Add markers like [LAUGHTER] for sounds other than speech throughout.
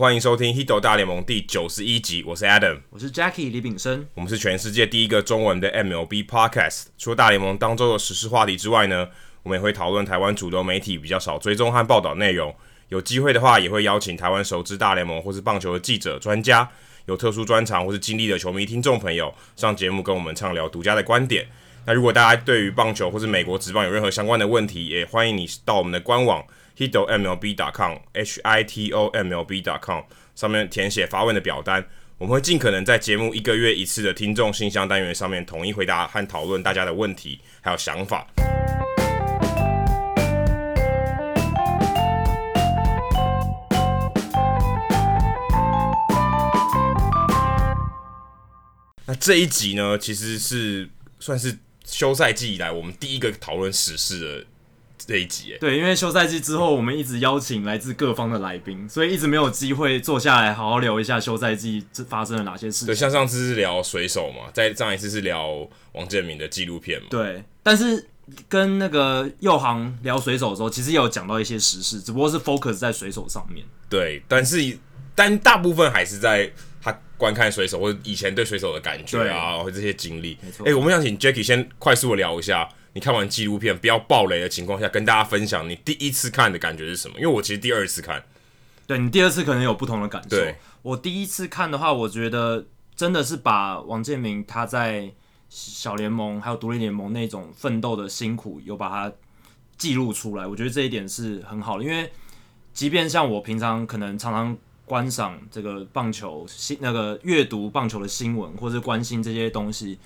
欢迎收听《Hito 大联盟》第九十一集，我是 Adam，我是 Jackie 李炳生，我们是全世界第一个中文的 MLB Podcast。除了大联盟当周的时事话题之外呢，我们也会讨论台湾主流媒体比较少追踪和报道内容。有机会的话，也会邀请台湾熟知大联盟或是棒球的记者、专家，有特殊专长或是经历的球迷听众朋友上节目跟我们畅聊独家的观点。那如果大家对于棒球或是美国职棒有任何相关的问题，也欢迎你到我们的官网 hitomlb.com，h i t o m l b.com。上面填写发问的表单，我们会尽可能在节目一个月一次的听众信箱单元上面统一回答和讨论大家的问题还有想法。那这一集呢，其实是算是休赛季以来我们第一个讨论时事的。这一集，对，因为休赛季之后，我们一直邀请来自各方的来宾，所以一直没有机会坐下来好好聊一下休赛季这发生了哪些事情。对，像上次是聊水手嘛，在上一次是聊王建民的纪录片嘛。对，但是跟那个右航聊水手的时候，其实也有讲到一些时事，只不过是 focus 在水手上面。对，但是但大部分还是在他观看水手或者以前对水手的感觉啊，或这些经历。没错。哎，我们想请 Jackie 先快速的聊一下。你看完纪录片不要爆雷的情况下，跟大家分享你第一次看的感觉是什么？因为我其实第二次看，对，你第二次可能有不同的感受。对，我第一次看的话，我觉得真的是把王建民他在小联盟还有独立联盟那种奋斗的辛苦有把它记录出来。我觉得这一点是很好的，因为即便像我平常可能常常观赏这个棒球新那个阅读棒球的新闻或者关心这些东西，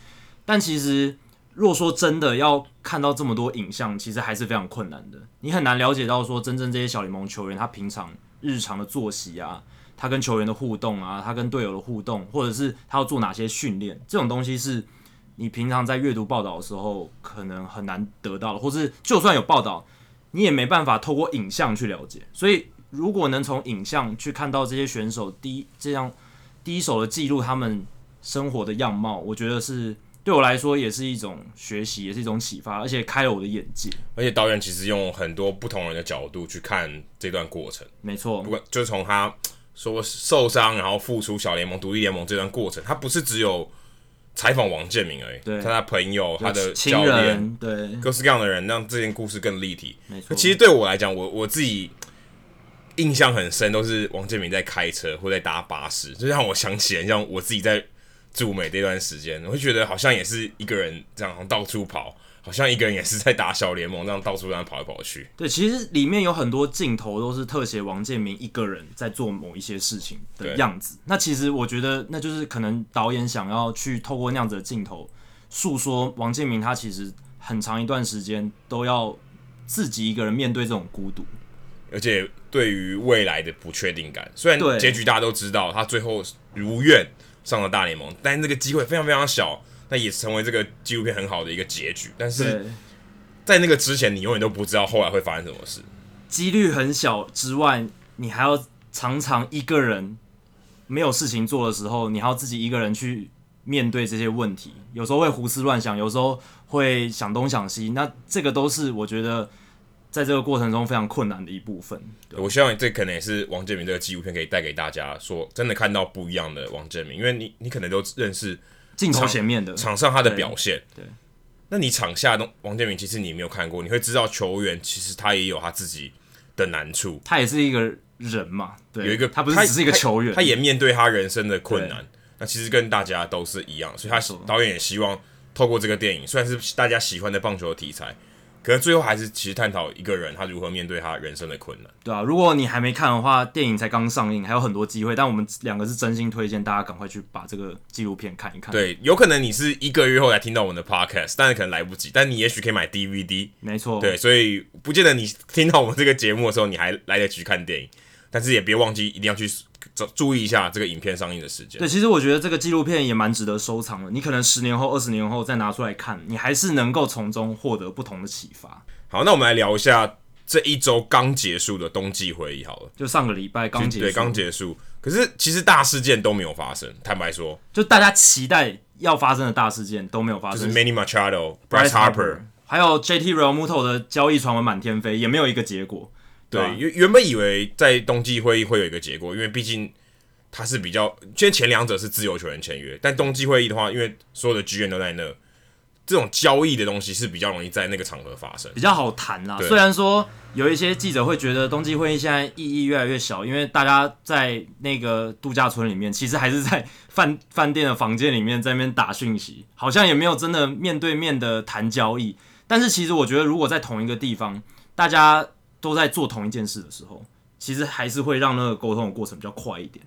但其实。若说真的要看到这么多影像，其实还是非常困难的。你很难了解到说真正这些小联盟球员他平常日常的作息啊，他跟球员的互动啊，他跟队友的互动，或者是他要做哪些训练，这种东西是你平常在阅读报道的时候可能很难得到的，或是就算有报道，你也没办法透过影像去了解。所以，如果能从影像去看到这些选手第一这样第一手的记录他们生活的样貌，我觉得是。对我来说也是一种学习，也是一种启发，而且开了我的眼界。而且导演其实用很多不同人的角度去看这段过程。没错，不管就是从他说受伤，然后复出小联盟、独立联盟这段过程，他不是只有采访王建民而已，对，他的朋友、他的教练，对，各式各样的人，让这件故事更立体。没错，其实对我来讲，我我自己印象很深，都是王建民在开车或在搭巴士，就让我想起来，像我自己在。驻美这段时间，我会觉得好像也是一个人这样到处跑，好像一个人也是在打小联盟这样到处这样跑来跑去。对，其实里面有很多镜头都是特写王建民一个人在做某一些事情的样子。那其实我觉得，那就是可能导演想要去透过那样子的镜头，诉说王建民他其实很长一段时间都要自己一个人面对这种孤独，而且对于未来的不确定感。虽然结局大家都知道，他最后如愿。上了大联盟，但是这个机会非常非常小，那也成为这个纪录片很好的一个结局。但是在那个之前，你永远都不知道后来会发生什么事。几率很小之外，你还要常常一个人没有事情做的时候，你还要自己一个人去面对这些问题。有时候会胡思乱想，有时候会想东想西。那这个都是我觉得。在这个过程中非常困难的一部分，我希望这可能也是王建民这个纪录片可以带给大家，说真的看到不一样的王建民，因为你你可能都认识镜头前面的场上他的表现，对，对，那你场下的王建民其实你没有看过，你会知道球员其实他也有他自己的难处，他也是一个人嘛，对，有一个他不是只是一个球员，他，他也面对他人生的困难，那其实跟大家都是一样，所以他导演也希望透过这个电影，虽然是大家喜欢的棒球的题材。可是最后还是其实探讨一个人他如何面对他人生的困难。对啊，如果你还没看的话，电影才刚上映，还有很多机会。但我们两个是真心推荐大家赶快去把这个纪录片看一看。对，有可能你是一个月后才听到我们的 podcast，但是可能来不及。但你也许可以买 DVD。没错。对，所以不见得你听到我们这个节目的时候，你还来得及看电影。但是也别忘记一定要去。注意一下这个影片上映的时间。对，其实我觉得这个纪录片也蛮值得收藏的。你可能十年后、二十年后再拿出来看，你还是能够从中获得不同的启发。好，那我们来聊一下这一周刚结束的冬季会议好了。就上个礼拜刚结束，对，刚结束。可是其实大事件都没有发生，坦白说，就大家期待要发生的大事件都没有发生。就是 Manny Machado、Bryce Harper，还有 JT Realmuto 的交易传闻满天飞，也没有一个结果。对，原原本以为在冬季会议会有一个结果，因为毕竟他是比较，因为前两者是自由球员签约，但冬季会议的话，因为所有的剧院都在那，这种交易的东西是比较容易在那个场合发生，比较好谈啦。虽然说有一些记者会觉得冬季会议现在意义越来越小，因为大家在那个度假村里面，其实还是在饭饭店的房间里面在那边打讯息，好像也没有真的面对面的谈交易。但是其实我觉得，如果在同一个地方，大家都在做同一件事的时候，其实还是会让那个沟通的过程比较快一点。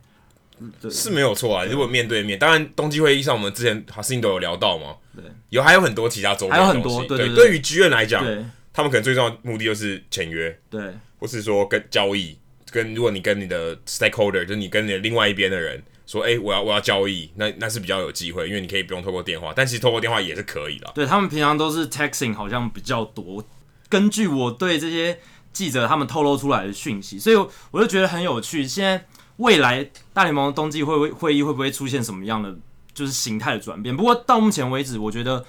对是没有错啊。如果面对面，当然冬季会议上我们之前哈斯汀都有聊到嘛，对，有还有很多其他周边，还有很多对对对。对于剧院来讲，对，他们可能最重要的目的就是签约，对，或是说跟交易，跟如果你跟你的 stakeholder，就是你跟你的另外一边的人说，哎、欸，我要我要交易，那那是比较有机会，因为你可以不用透过电话，但其实透过电话也是可以的。对，他们平常都是 texting，好像比较多。根据我对这些记者他们透露出来的讯息，所以我就觉得很有趣。现在。未来大联盟冬季会会议会不会出现什么样的就是形态的转变？不过到目前为止，我觉得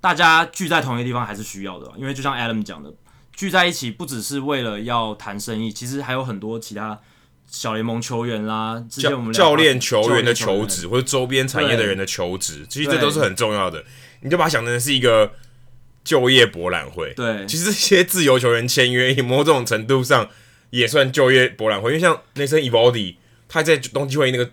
大家聚在同一个地方还是需要的，因为就像 Adam 讲的，聚在一起不只是为了要谈生意，其实还有很多其他小联盟球员啦，之前我们教练球员的求职或者周边产业的人的求职，其实这都是很重要的。你就把它想成是一个就业博览会。对，其实这些自由球员签约，某种程度上也算就业博览会，因为像 Nathan Eovaldi 他在冬季会那个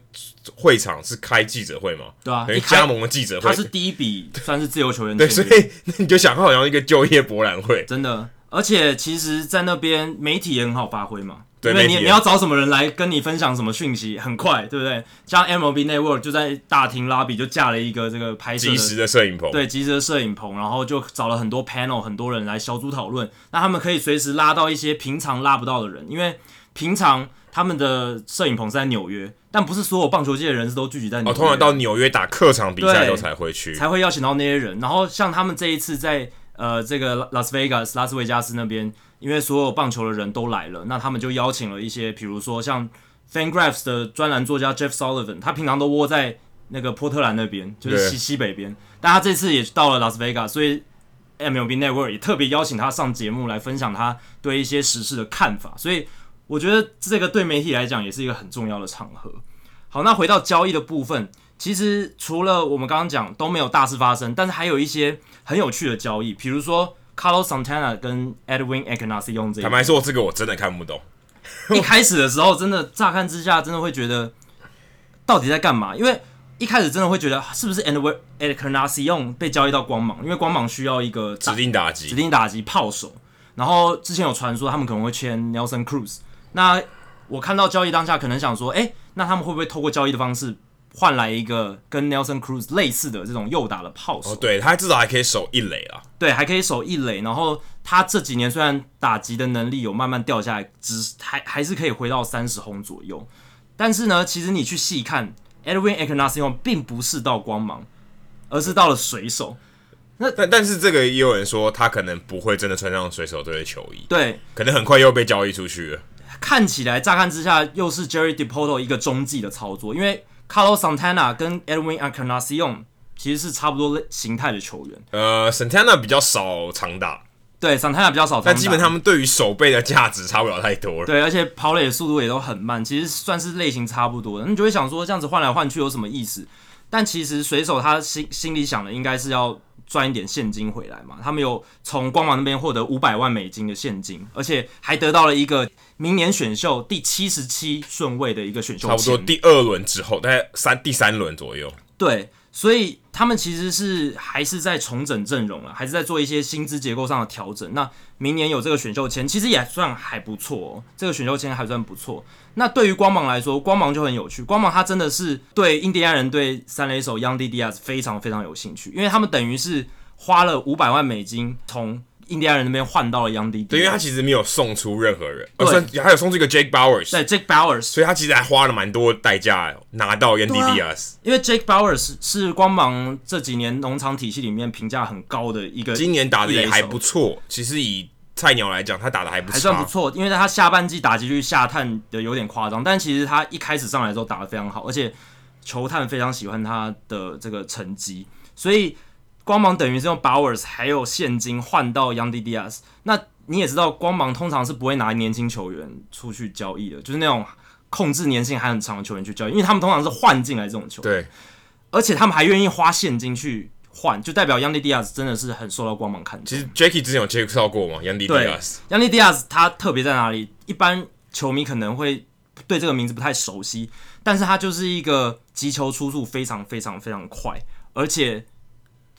会场是开记者会嘛？对啊，等于加盟的记者会，他是第一笔算是自由球员。对，所以那你就想，好像一个就业博览会，真的。而且其实，在那边媒体也很好发挥嘛。对，因为你你要找什么人来跟你分享什么讯息，很快，对不对？像 MLB Network 就在大厅 lobby 就架了一个这个拍摄即时的摄影棚，对，即时的摄影棚，然后就找了很多 panel，很多人来小组讨论。那他们可以随时拉到一些平常拉不到的人，因为平常。他们的摄影棚是在纽约，但不是所有棒球界的人士都聚集在纽约。哦，通常到纽约打客场比赛的时候才会去，才会邀请到那些人。然后像他们这一次在呃这个拉斯维加斯拉斯维加斯那边，因为所有棒球的人都来了，那他们就邀请了一些，比如说像 FanGraphs 的专栏作家 Jeff Sullivan，他平常都窝在那个波特兰那边，就是西西北边，但他这次也到了拉斯维加斯，所以 MLB Network 也特别邀请他上节目来分享他对一些时事的看法，所以。我觉得这个对媒体来讲也是一个很重要的场合。好，那回到交易的部分，其实除了我们刚刚讲都没有大事发生，但是还有一些很有趣的交易，比如说 Carlos Santana 跟 Edwin Encarnacion 这一。坦白说，这个我真的看不懂。一开始的时候，真的乍看之下，真的会觉得到底在干嘛？因为一开始真的会觉得是不是 Edwin Encarnacion 被交易到光芒？因为光芒需要一个指定打击，指定打击炮手。然后之前有传说他们可能会签 Nelson Cruz。那我看到交易当下，可能想说，哎，那他们会不会透过交易的方式换来一个跟 Nelson Cruz 类似的这种右打的炮手？哦，对，他至少还可以守一垒啊。对，还可以守一垒。然后他这几年虽然打击的能力有慢慢掉下来，只还还是可以回到三十轰左右。但是呢，其实你去细看，Edwin Encarnacion 并不是到光芒，而是到了水手。那但但是这个也有人说，他可能不会真的穿上水手队的球衣，对，可能很快又被交易出去了。看起来乍看之下又是 Jerry Depoto 一个中继的操作，因为 Carlos Santana 跟 Edwin Encarnacion 其实是差不多形态的球员。呃，Santana 比较少长打，对，Santana 比较少长打，但基本他们对于手背的价值差不了太多了。对，而且跑垒的速度也都很慢，其实算是类型差不多的。你就会想说，这样子换来换去有什么意思？但其实水手他心心里想的应该是要。赚一点现金回来嘛？他们有从光芒那边获得五百万美金的现金，而且还得到了一个明年选秀第七十七顺位的一个选秀，差不多第二轮之后，大概三第三轮左右。对，所以他们其实是还是在重整阵容了，还是在做一些薪资结构上的调整。那明年有这个选秀签，其实也算还不错哦。这个选秀签还算不错。那对于光芒来说，光芒就很有趣。光芒他真的是对印第安人对三垒手 Yandy Diaz 非常非常有兴趣，因为他们等于是花了五百万美金从印第安人那边换到了 Yandy Diaz。对，因为他其实没有送出任何人，对，还有送出一个 Jake Bowers，。对，Jake Bowers，所以他其实还花了蛮多代价拿到 Diaz。因为 Jake Bowers 是光芒这几年农场体系里面评价很高的一个，今年打的也还不错。其实以菜鸟来讲，他打的还不错，还算不错。因为他下半季打击率下探的有点夸张，但其实他一开始上来的时候打的非常好，而且球探非常喜欢他的这个成绩。所以光芒等于是用 Bowers 还有现金换到 Yandy Diaz。那你也知道，光芒通常是不会拿年轻球员出去交易的，就是那种控制年限还很长的球员去交易，因为他们通常是换进来这种球员，对，而且他们还愿意花现金去换，就代表 Yandy Diaz 真的是很受到光芒看重。其实 Jackie 之前有介绍过嘛，Yandy Diaz，Yandy Diaz 他特别在哪里？一般球迷可能会对这个名字不太熟悉，但是他就是一个击球出速非常非常非常快，而且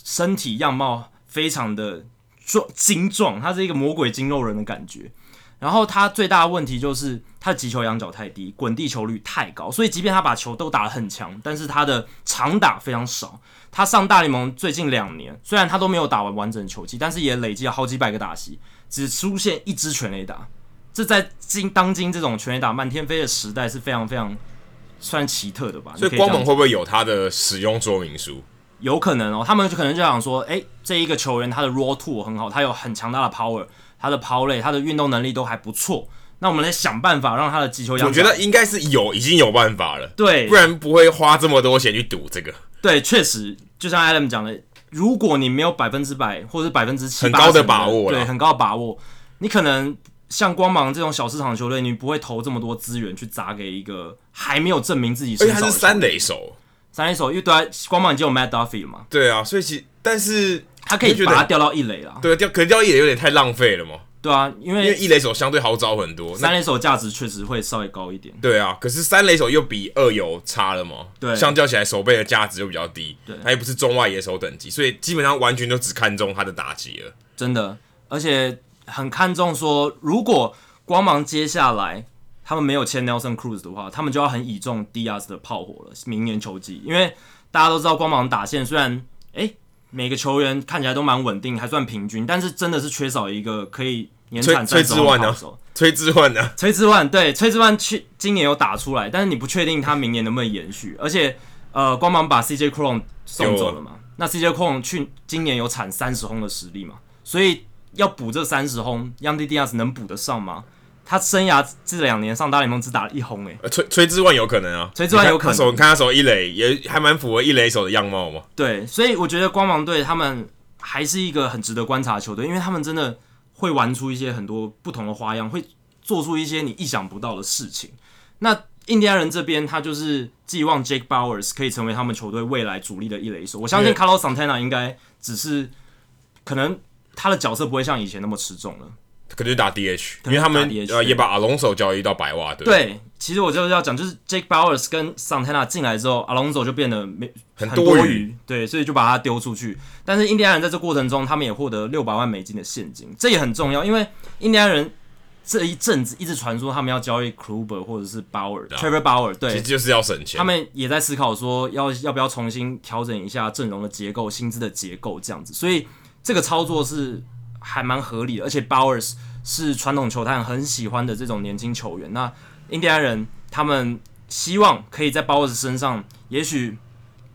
身体样貌非常的。壮精壮，他是一个魔鬼筋肉人的感觉。然后他最大的问题就是他的击球仰角太低，滚地球率太高，所以即便他把球都打得很强，但是他的长打非常少。他上大联盟最近两年，虽然他都没有打完完整球季，但是也累积了好几百个打席，只出现一支全垒打。这在今当今这种全垒打漫天飞的时代是非常非常算奇特的吧？所以光芒会不会有他的使用说明书？有可能哦，他们就可能就想说，哎、欸，这一个球员他的 raw tool 很好，他有很强大的 power，他的跑垒，他的运动能力都还不错。那我们来想办法让他的击球。我觉得应该是有，已经有办法了。对，不然不会花这么多钱去赌这个。对，确实，就像 Adam 讲的，如果你没有百分之百或者百分之七很高的把握，对，很高的把握，你可能像光芒这种小市场球队，你不会投这么多资源去砸给一个还没有证明自己是。而且他是三垒手。三垒手，因为对啊，光芒已经有 Matt Duffy 了嘛。对啊，所以其但是他可以把他调到一垒了。对，调可能调一垒有点太浪费了嘛。对啊，因为因为一垒手相对好找很多，三垒手价值确实会稍微高一点。对啊，可是三垒手又比二游差了嘛。对，相较起来，手背的价值又比较低。对，他又不是中外野手等级，所以基本上完全都只看重他的打击了。真的，而且很看重说，如果光芒接下来。他们没有签 Nelson Cruz 的话，他们就要很倚重 Diaz 的炮火了。明年球季，因为大家都知道光芒打线虽然诶每个球员看起来都蛮稳定，还算平均，但是真的是缺少一个可以年产三十轰的炮手。崔志万呢？崔志万对崔志万去今年有打出来，但是你不确定他明年能不能延续。而且呃，光芒把 CJ Cron 送走了嘛？那 CJ Cron 去今年有产三十轰的实力嘛？所以要补这三十轰，Yandy Diaz 能补得上吗？他生涯这两年上大联盟只打了一轰诶、欸，崔崔之万有可能啊，崔之万有可能。手你看他守一垒也还蛮符合一垒手的样貌嘛。对，所以我觉得光芒队他们还是一个很值得观察的球队，因为他们真的会玩出一些很多不同的花样，会做出一些你意想不到的事情。那印第安人这边他就是寄望 Jake Bowers 可以成为他们球队未来主力的一垒手，我相信 Carlos Santana 应该只是可能他的角色不会像以前那么持重了。可能就打 DH，因为他们呃也把 Alonso 交易到白袜队。对，其实我就是要讲，就是 Jake Bowers 跟 Santana 进来之后，Alonso 就变得没很多余，对，所以就把他丢出去。但是印第安人在这过程中，他们也获得六百万美金的现金，这也很重要，因为印第安人这一阵子一直传说他们要交易 Kluber 或者是 Bauer，Trevor Bauer，对，其实就是要省钱。他们也在思考说要要不要重新调整一下阵容的结构、薪资的结构这样子，所以这个操作是还蛮合理的，而且 Bowers。是传统球探很喜欢的这种年轻球员。那印第安人他们希望可以在 Bowers 身上，也许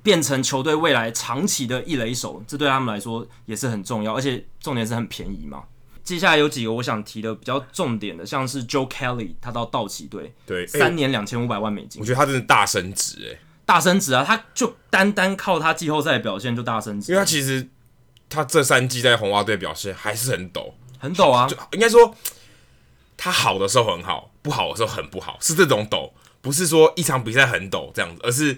变成球队未来长期的一垒手，这对他们来说也是很重要。而且重点是很便宜嘛。接下来有几个我想提的比较重点的，像是 Joe Kelly，他到道奇队，对，三年两千五百万美金，我觉得他真的大升值哎，大升值啊！他就单单靠他季后赛的表现就大升值，因为他其实他这三季在红袜队表现还是很抖。很抖啊，就应该说他好的时候很好，不好的时候很不好，是这种抖，不是说一场比赛很抖这样子，而是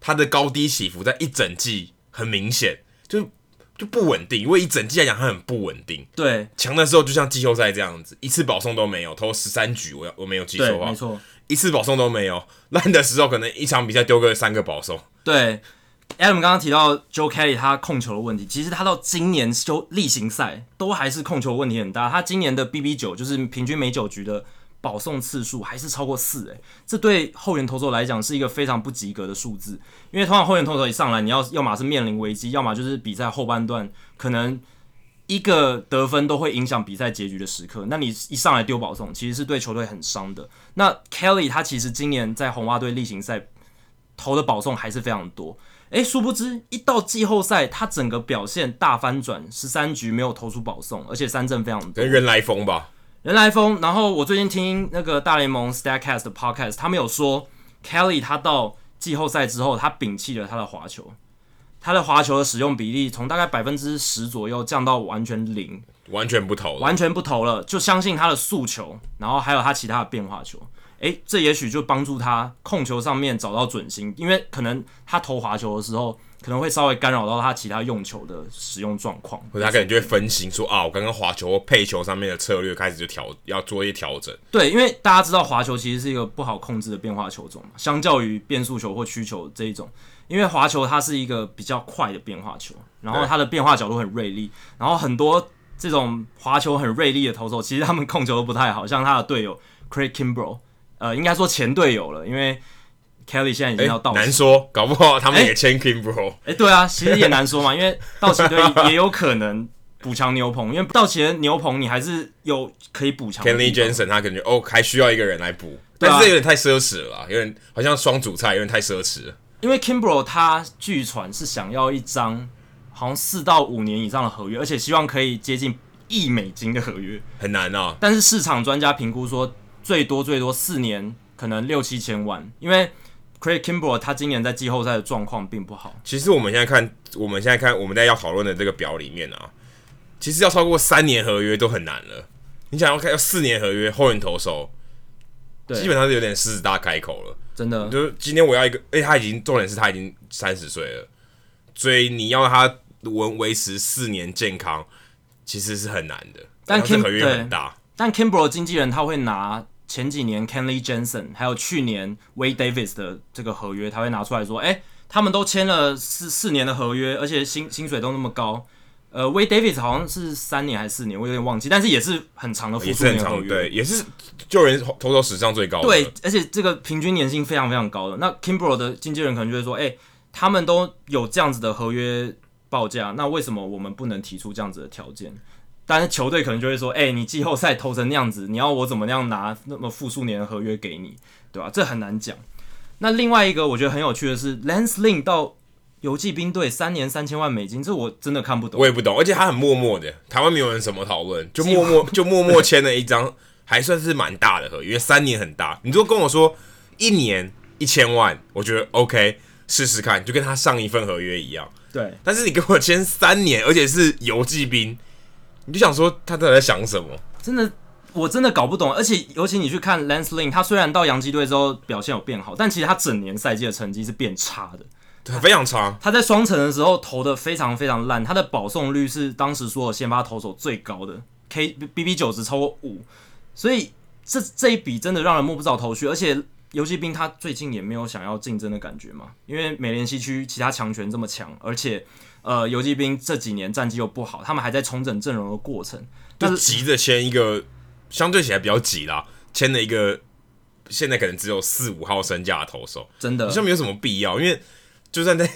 他的高低起伏在一整季很明显，就就不稳定。因为一整季来讲，他很不稳定。对，强的时候就像季后赛这样子，一次保送都没有，投十三局，我要我没有记错的话，没错，一次保送都没有。烂的时候可能一场比赛丢个三个保送。对。Adam 刚刚提到 Joe Kelly 他控球的问题，其实他到今年休例行赛都还是控球问题很大。他今年的 BB 九就是平均每九局的保送次数还是超过四，诶，这对后援投手来讲是一个非常不及格的数字。因为通常后援投手一上来，你要要么是面临危机，要么就是比赛后半段可能一个得分都会影响比赛结局的时刻。那你一上来丢保送，其实是对球队很伤的。那 Kelly 他其实今年在红袜队例行赛投的保送还是非常多。诶，殊不知一到季后赛，他整个表现大翻转，十三局没有投出保送，而且三振非常多。跟人来疯吧，人来疯。然后我最近听那个大联盟 Statcast 的 Podcast，他们有说 Kelly 他到季后赛之后，他摒弃了他的滑球，他的滑球的使用比例从大概百分之十左右降到完全零。完全不投了，完全不投了，就相信他的速球，然后还有他其他的变化球。诶，这也许就帮助他控球上面找到准心，因为可能他投滑球的时候，可能会稍微干扰到他其他用球的使用状况，或者他可能就会分心说啊，我刚刚滑球或配球上面的策略开始就调，要做一些调整。对，因为大家知道滑球其实是一个不好控制的变化球种嘛，相较于变速球或曲球这一种，因为滑球它是一个比较快的变化球，然后它的变化角度很锐利，然后很多这种滑球很锐利的投手，其实他们控球都不太好，像他的队友 Craig Kimbrel。呃，应该说前队友了，因为 Kelly 现在已经要到期，难说，搞不好他们也签 Kimbrel。哎、欸，对啊，其实也难说嘛，因为道奇队也有可能补强牛棚，因为道奇的牛棚你还是有可以补强。Kenley Jansen 他感觉哦，还需要一个人来补，但是这有点太奢侈了，有点好像双主菜，有点太奢侈了。因为 Kimbrel 他据传是想要一张好像四到五年以上的合约，而且希望可以接近亿美金的合约，很难啊。但是市场专家评估说。最多最多四年，可能六七千万，因为 Craig Kimbrel 他今年在季后赛的状况并不好。其实我们现在看，我们现在看我们在要讨论的这个表里面啊，其实要超过三年合约都很难了。你想要看要四年合约后援投手，对，基本上是有点狮子大开口了，真的。就是今天我要一个，哎、欸，他已经重点是他已经三十岁了，所以你要他维维持四年健康，其实是很难的。但 Kim 合约很大，但 Kimbrel 经纪人他会拿。前几年 Kenley Jensen 还有去年 Wade Davis 的这个合约，他会拿出来说：“哎、欸，他们都签了四四年的合约，而且薪薪水都那么高。呃，Wade Davis 好像是三年还是四年，我有点忘记，但是也是很长的复数年合约，对，也是救人投手史上最高的。对，而且这个平均年薪非常非常高的。那 Kimbrel 的经纪人可能就会说：哎、欸，他们都有这样子的合约报价，那为什么我们不能提出这样子的条件？”但是球队可能就会说：“哎、欸，你季后赛投成那样子，你要我怎么样拿那么复数年的合约给你，对吧？这很难讲。那另外一个我觉得很有趣的是，Lance Lynn 到游骑兵队三年三千万美金，这我真的看不懂。我也不懂，而且他很默默的，台湾没有人什么讨论，就默默 [LAUGHS] 就默默签了一张还算是蛮大的合约，三年很大。你如果跟我说一年一千万，我觉得 OK，试试看，就跟他上一份合约一样。对，但是你跟我签三年，而且是游骑兵。”你就想说他到底在想什么？真的，我真的搞不懂。而且，尤其你去看 Lance Lynn，他虽然到洋基队之后表现有变好，但其实他整年赛季的成绩是变差的，对，非常差。他在双城的时候投的非常非常烂，他的保送率是当时所有先发投手最高的，K B B 九值超过五，所以这这一笔真的让人摸不着头绪。而且，游骑兵他最近也没有想要竞争的感觉嘛，因为美联西区其他强权这么强，而且。呃，游击兵这几年战绩又不好，他们还在重整阵容的过程，就急着签一个相对起来比较急啦，签了一个现在可能只有四五号身价的投手，真的好像没有什么必要，因为就算在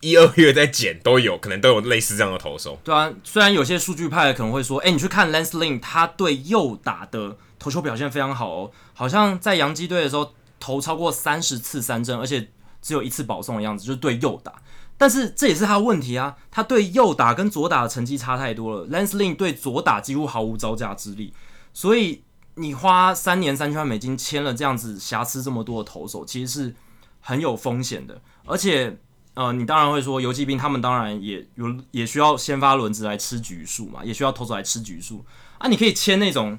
一二月在减都有可能都有类似这样的投手。对啊，虽然有些数据派可能会说，哎、欸，你去看 Lance Lynn，他对右打的投球表现非常好哦，好像在洋基队的时候投超过三十次三振，而且只有一次保送的样子，就是对右打。但是这也是他的问题啊，他对右打跟左打的成绩差太多了。Lance Lynn 对左打几乎毫无招架之力，所以你花三年三千万美金签了这样子瑕疵这么多的投手，其实是很有风险的。而且，呃，你当然会说，游骑兵他们当然也有也需要先发轮值来吃局数嘛，也需要投手来吃局数啊。你可以签那种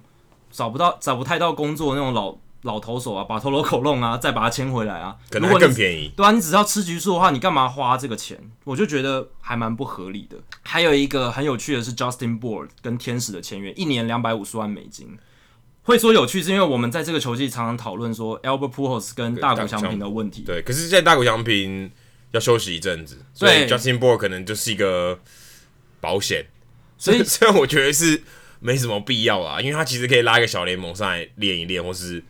找不到找不太到工作那种老。老投手啊，把头罗口弄啊，再把它签回来啊，可能会更便宜。对啊，你只要吃局数的话，你干嘛花这个钱？我就觉得还蛮不合理的。还有一个很有趣的是，Justin Board 跟天使的签约，一年两百五十万美金。会说有趣，是因为我们在这个球季常常讨论说 Albert Pujols 跟大谷翔平的问题。对，可是现在大谷翔平要休息一阵子，所以 Justin Board 可能就是一个保险。所以 [LAUGHS] 虽然我觉得是没什么必要啊，因为他其实可以拉一个小联盟上来练一练，或是。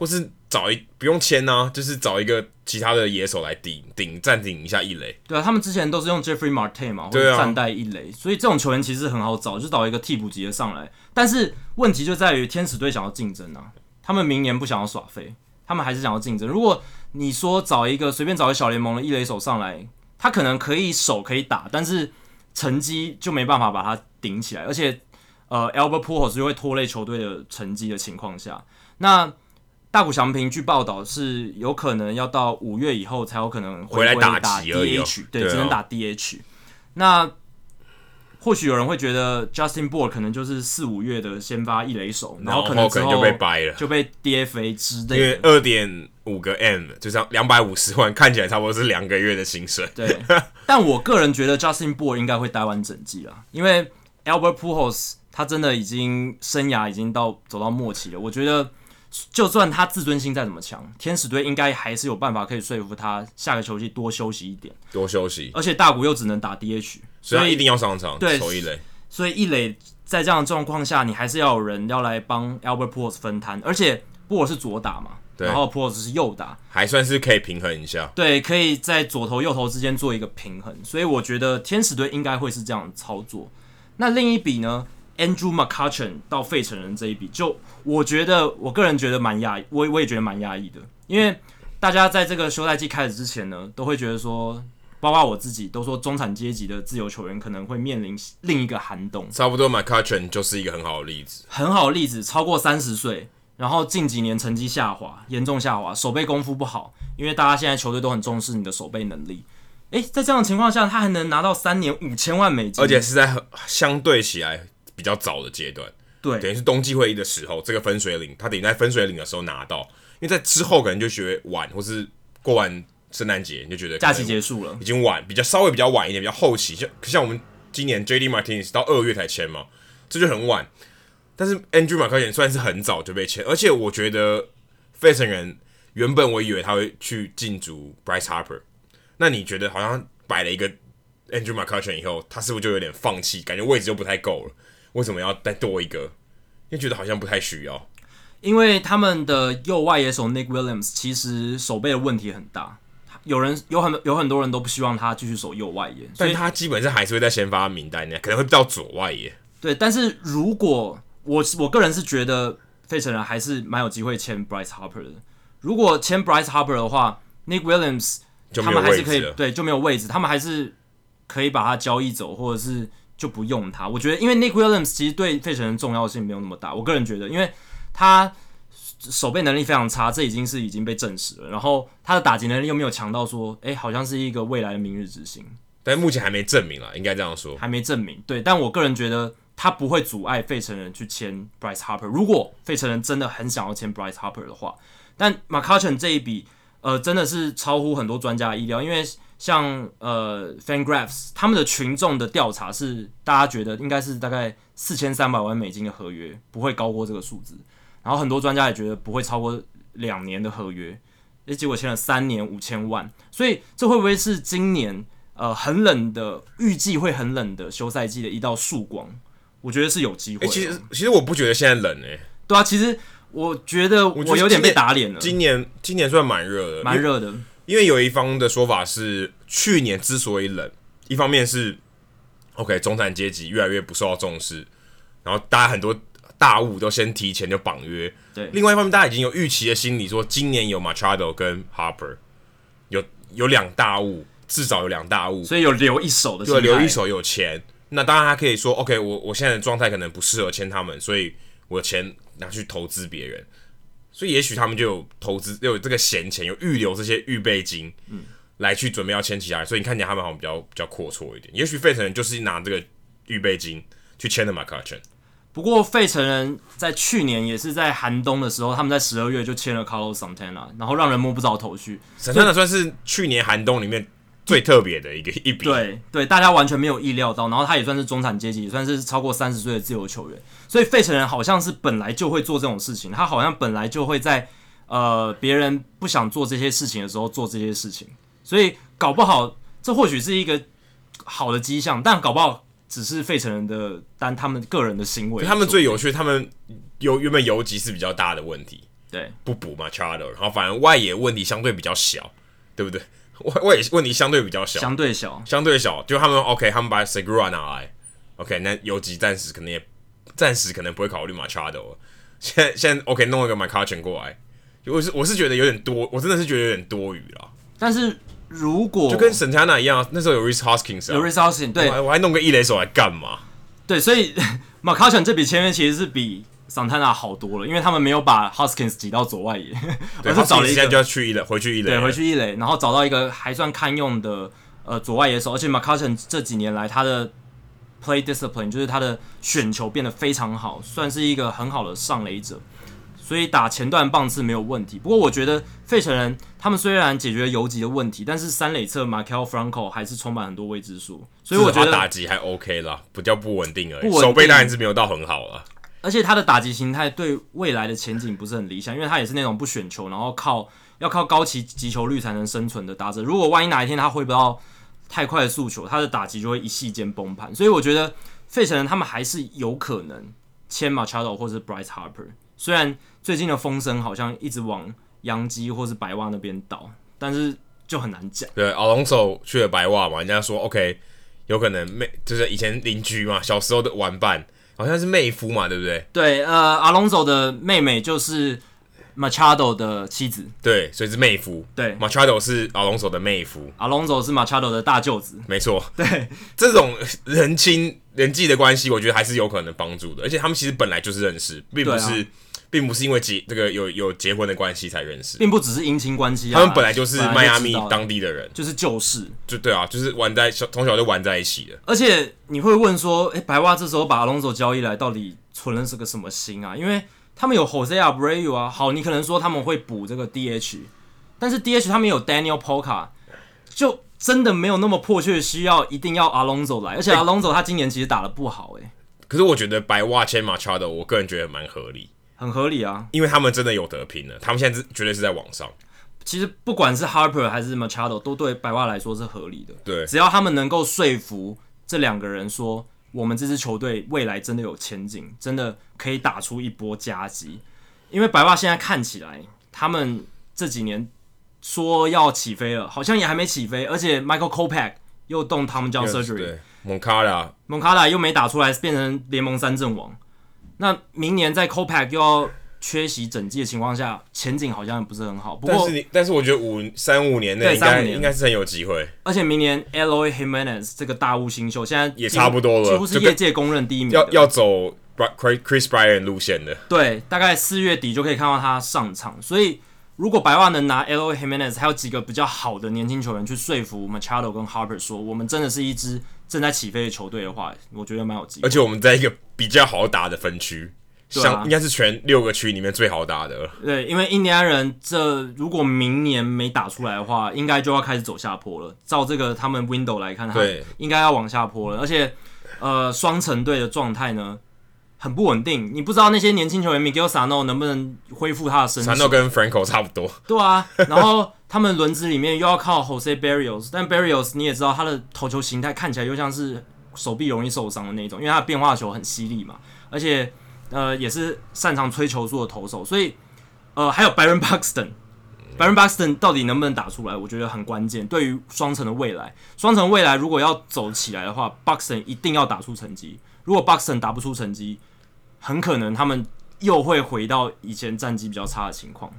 或是找一不用签呢、啊，就是找一个其他的野手来顶顶暂停一下一垒。对啊，他们之前都是用 Jeffrey Marte 嘛，或者暂代一垒，所以这种球员其实很好找，就找一个替补级的上来。但是问题就在于天使队想要竞争啊，他们明年不想要耍废，他们还是想要竞争。如果你说找一个随便找一个小联盟的一垒手上来，他可能可以手可以打，但是成绩就没办法把他顶起来，而且呃，Albert Pujols 就会拖累球队的成绩的情况下，那。大谷翔平据报道是有可能要到五月以后才有可能回，回来打 DH，对，只能打 DH。那或许有人会觉得 Justin Bour 可能就是四五月的先发一垒手，然后可能之后就被掰了，就被 DFA 之类的。因为二点五个 M 就这样两百五十万，看起来差不多是两个月的薪水。对，但我个人觉得 Justin Bour 应该会待完整季了，因为 Albert Pujols 他真的已经生涯已经到走到末期了。我觉得就算他自尊心再怎么强，天使队应该还是有办法可以说服他下个球季多休息一点，多休息。而且大谷又只能打 DH。所以，一定要上场，对，守一垒。所以一垒在这样的状况下，你还是要有人要来帮 Albert Pujols 分摊，而且布尔是左打嘛，然后 Pujols 是右打，还算是可以平衡一下。对，可以在左投右投之间做一个平衡。所以我觉得天使队应该会是这样的操作。那另一笔呢，Andrew McCutchen 到费城人这一笔，就我觉得我个人觉得蛮压抑，我我也觉得蛮压抑的，因为大家在这个休赛季开始之前呢，都会觉得说。包括我自己都说，中产阶级的自由球员可能会面临另一个寒冬。差不多，McCutchen 就是一个很好的例子。很好的例子，超过三十岁，然后近几年成绩下滑，严重下滑，守备功夫不好。因为大家现在球队都很重视你的守备能力。诶，在这样的情况下，他还能拿到三年五千万美金，而且是在相对起来比较早的阶段。对，等于是冬季会议的时候，这个分水岭，他等于在分水岭的时候拿到。因为在之后可能就觉得晚，或是过完。圣诞节你就觉得假期结束了，已经晚，比较稍微比较晚一点，比较后期，像像我们今年 JD Martinez 到二月才签嘛，这就很晚。但是 Andrew McCutchen 算是很早就被签，而且我觉得费城人原本我以为他会去进驻 Bryce Harper，那你觉得好像摆了一个 Andrew McCutchen 以后，他是不是就有点放弃，感觉位置就不太够了？为什么要再多一个？因为觉得好像不太需要，因为他们的右外野手 Nick Williams 其实守备的问题很大。有人有很有很多人都不希望他继续守右外野，所以但他基本上还是会在先发名单内，可能会到左外野。对，但是如果我我个人是觉得费城人还是蛮有机会签 Bryce Harper 的。如果签 Bryce Harper 的话，Nick Williams 他们还是可以对就没有位置，他们还是可以把他交易走，或者是就不用他。我觉得因为 Nick Williams 其实对费城人重要性没有那么大，我个人觉得，因为他。守备能力非常差，这已经是已经被证实了。然后他的打击能力又没有强到说，哎、欸，好像是一个未来的明日之星。但目前还没证明啊，应该这样说，还没证明。对，但我个人觉得他不会阻碍费城人去签 Bryce Harper。如果费城人真的很想要签 Bryce Harper 的话，但 McCutchen 这一笔，呃，真的是超乎很多专家的意料。因为像呃 FanGraphs 他们的群众的调查是，大家觉得应该是大概四千三百万美金的合约，不会高过这个数字。然后很多专家也觉得不会超过两年的合约，诶，结果签了三年五千万，所以这会不会是今年呃很冷的预计会很冷的休赛季的一道曙光？我觉得是有机会。其实其实我不觉得现在冷诶。对啊，其实我觉得我有点被打脸了。今年今年算蛮热的，蛮热的。因为有一方的说法是，去年之所以冷，一方面是 OK 中产阶级越来越不受到重视，然后大家很多。大物都先提前就绑约，对。另外一方面，大家已经有预期的心理，说今年有 Machado 跟 Harper，有有两大物，至少有两大物，所以有留一手的，对，留一手有钱。那当然他可以说，OK，我我现在的状态可能不适合签他们，所以我的钱拿去投资别人，所以也许他们就有投资，有这个闲钱，有预留这些预备金，嗯，来去准备要签其他人。所以你看起来他们好像比较比较阔绰一点。也许费城人就是拿这个预备金去签的 McCutchen。不过费城人在去年也是在寒冬的时候，他们在十二月就签了 Carlos Santana，然后让人摸不着头绪。Santana 算是去年寒冬里面最特别的一个一笔。对对，大家完全没有意料到。然后他也算是中产阶级，也算是超过三十岁的自由球员。所以费城人好像是本来就会做这种事情，他好像本来就会在呃别人不想做这些事情的时候做这些事情。所以搞不好这或许是一个好的迹象，但搞不好。只是费城人的单，他们个人的行为。他们最有趣，他们有原本游击是比较大的问题，对，不补嘛，Machado，然后反而外野问题相对比较小，对不对？外外野问题相对比较小，相对小，相对小。就他们 OK，他们把 Segura 拿来，OK，那游击暂时可能也暂时可能不会考虑 Machado。现在现在 OK，弄一个 McCutchen 过来，我是我是觉得有点多，我真的是觉得有点多余了。但是。如果就跟 Santana 一样，那时候有 Rhys Hoskins，有 Rhys Hoskins，对，我还弄个一垒手来干嘛？对，所以 [LAUGHS] McCutchen 这笔签约其实是比 Santana 好多了，因为他们没有把 Hoskins 挤到左外野，对，[LAUGHS] 而是找了一个就要去一垒，回去一垒，对，回去一垒，然后找到一个还算堪用的呃左外野手，而且 McCutchen 这几年来他的 play discipline，就是他的选球变得非常好，算是一个很好的上垒者，所以打前段棒次没有问题。不过我觉得费城人他们虽然解决了游击的问题，但是三垒侧 Maikel Franco 还是充满很多未知数，所以我觉得打击还 OK 啦，比较不稳定而已，手背当然是没有到很好了。而且他的打击形态对未来的前景不是很理想，因为他也是那种不选球，然后靠要靠高级击球率才能生存的打者。如果万一哪一天他挥不到太快的速球，他的打击就会一夕间崩盘。所以我觉得费城人他们还是有可能签 Machado 或是 Bryce Harper。虽然最近的风声好像一直往洋基或是白袜那边倒，但是就很难讲。对，Alonso 去了白袜嘛，人家说 OK，有可能妹就是以前邻居嘛，小时候的玩伴，好像是妹夫嘛，对不对？对，呃，Alonso 的妹妹就是。Machado 的妻子，对，所以是妹夫。对，Machado 是 Alonso 的妹夫，Alonso 是 Machado 的大舅子。没错，对，这种人亲人际的关系，我觉得还是有可能帮助的。而且他们其实本来就是认识，并不是，啊、并不是因为结这个有有结婚的关系才认识，并不只是姻亲关系、啊。他们本来就是迈阿密当地的人，就是旧识，就对啊，就是玩在小从小就玩在一起的。而且你会问说，哎、欸，白袜这时候把 Alonso 交易来，到底存了是个什么心啊？因为他们有 Jose Abreu 啊，好，你可能说他们会补这个 DH，但是 DH 他们有 Daniel Polka，就真的没有那么迫切需要一定要 Alonso 来，而且 Alonso 他今年其实打的不好诶、欸。可是我觉得白袜签 Machado，我个人觉得蛮合理，很合理啊，因为他们真的有得拼了，他们现在是绝对是在网上。其实不管是 Harper 还是 Machado，都对白袜来说是合理的。对，只要他们能够说服这两个人说。我们这支球队未来真的有前景，真的可以打出一波佳绩。因为白袜现在看起来，他们这几年说要起飞了，好像也还没起飞。而且 Michael Kopech 又动 Tommy John surgery，对，Moncada，Moncada 又没打出来，变成联盟三阵王。那明年在 Kopech 又要。缺席整季的情况下，前景好像不是很好。不过，但是你，但是我觉得五三五年内应该应该是很有机会。而且明年 Eloy Jimenez 这个大物新秀，现在也差不多了，几乎是业界公认第一名。要要走 Chris Bryant 路线的。对，大概四月底就可以看到他上场。所以，如果白袜能拿 Eloy Jimenez 还有几个比较好的年轻球员去说服 Machado 跟 Harper 说，我们真的是一支正在起飞的球队的话，我觉得蛮有机会。而且我们在一个比较好打的分区。像应该是全六个区里面最好打的。对，因为印第安人这如果明年没打出来的话，应该就要开始走下坡了。照这个他们 window 来看，对，应该要往下坡了。而且，呃，双城队的状态呢很不稳定，你不知道那些年轻球员 Miguel Sano 能不能恢复他的身体。Sano 跟 Franco 差不多。对啊，然后他们轮子里面又要靠 Jose Barrios，但 Barrios 你也知道他的投球形态看起来又像是手臂容易受伤的那种，因为他的变化球很犀利嘛，而且。呃，也是擅长吹球速的投手，所以呃，还有 Byron [LAUGHS] Buxton，Byron Buxton 到底能不能打出来？我觉得很关键，对于双城的未来。双城未来如果要走起来的话，Buxton 一定要打出成绩。如果 Buxton 打不出成绩，很可能他们又会回到以前战绩比较差的情况。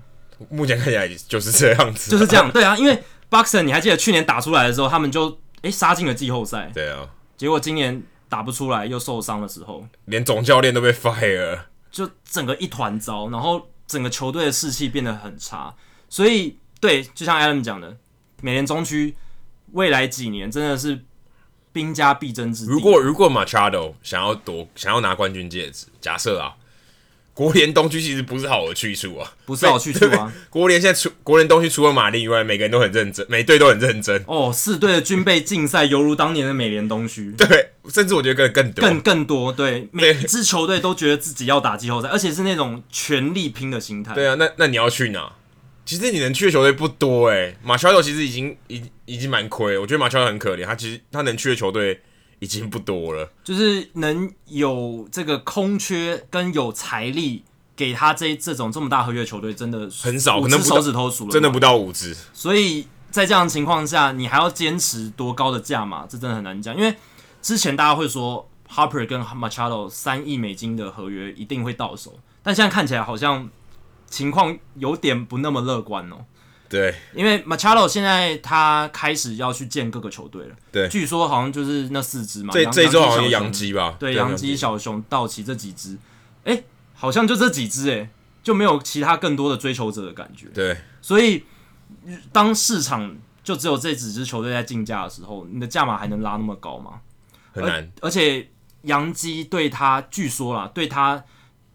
目前看起来就是这样子，就是这样。对啊，因为 Buxton 你还记得去年打出来的时候，他们就诶杀进了季后赛。对啊，结果今年。打不出来又受伤的时候，连总教练都被 fire，就整个一团糟，然后整个球队的士气变得很差。所以，对，就像 Adam 讲的，美联中区未来几年真的是兵家必争之地。如果如果 Machado 想要夺想要拿冠军戒指，假设啊。国联东区其实不是好的去处啊，不是好去处啊。国联现在除国联东区除了马林以外，每个人都很认真，每队都很认真。哦，四队的军备竞赛犹如当年的美联东区。对，甚至我觉得更更多，更更多。对，每支球队都觉得自己要打季后赛，而且是那种全力拼的心态。对啊，那那你要去哪？其实你能去的球队不多哎、欸。马乔多其实已经已已经蛮亏，我觉得马乔多很可怜，他其实他能去的球队。已经不多了，就是能有这个空缺跟有财力给他这这种这么大合约球队，真的很少，可能手指头数了，真的不到五支。所以在这样的情况下，你还要坚持多高的价码，这真的很难讲。因为之前大家会说 Harper 跟 Machado 三亿美金的合约一定会到手，但现在看起来好像情况有点不那么乐观哦。对，因为 Machado 现在他开始要去见各个球队了。对，据说好像就是那四支嘛。这这周好像洋基吧？对，洋基、小熊、道奇这几支，哎，好像就这几支，哎，就没有其他更多的追求者的感觉。对，所以当市场就只有这几支球队在竞价的时候，你的价码还能拉那么高吗？很难。而且洋基对他，据说啦，对他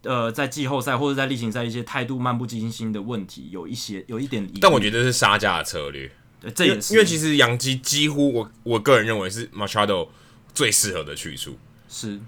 呃，在季后赛或者在例行赛一些态度漫不经心的问题，有一些有一点。但我觉得是杀价的策略。对，这也是因为其实杨基几乎我我个人认为是 Machado 最适合的去处。是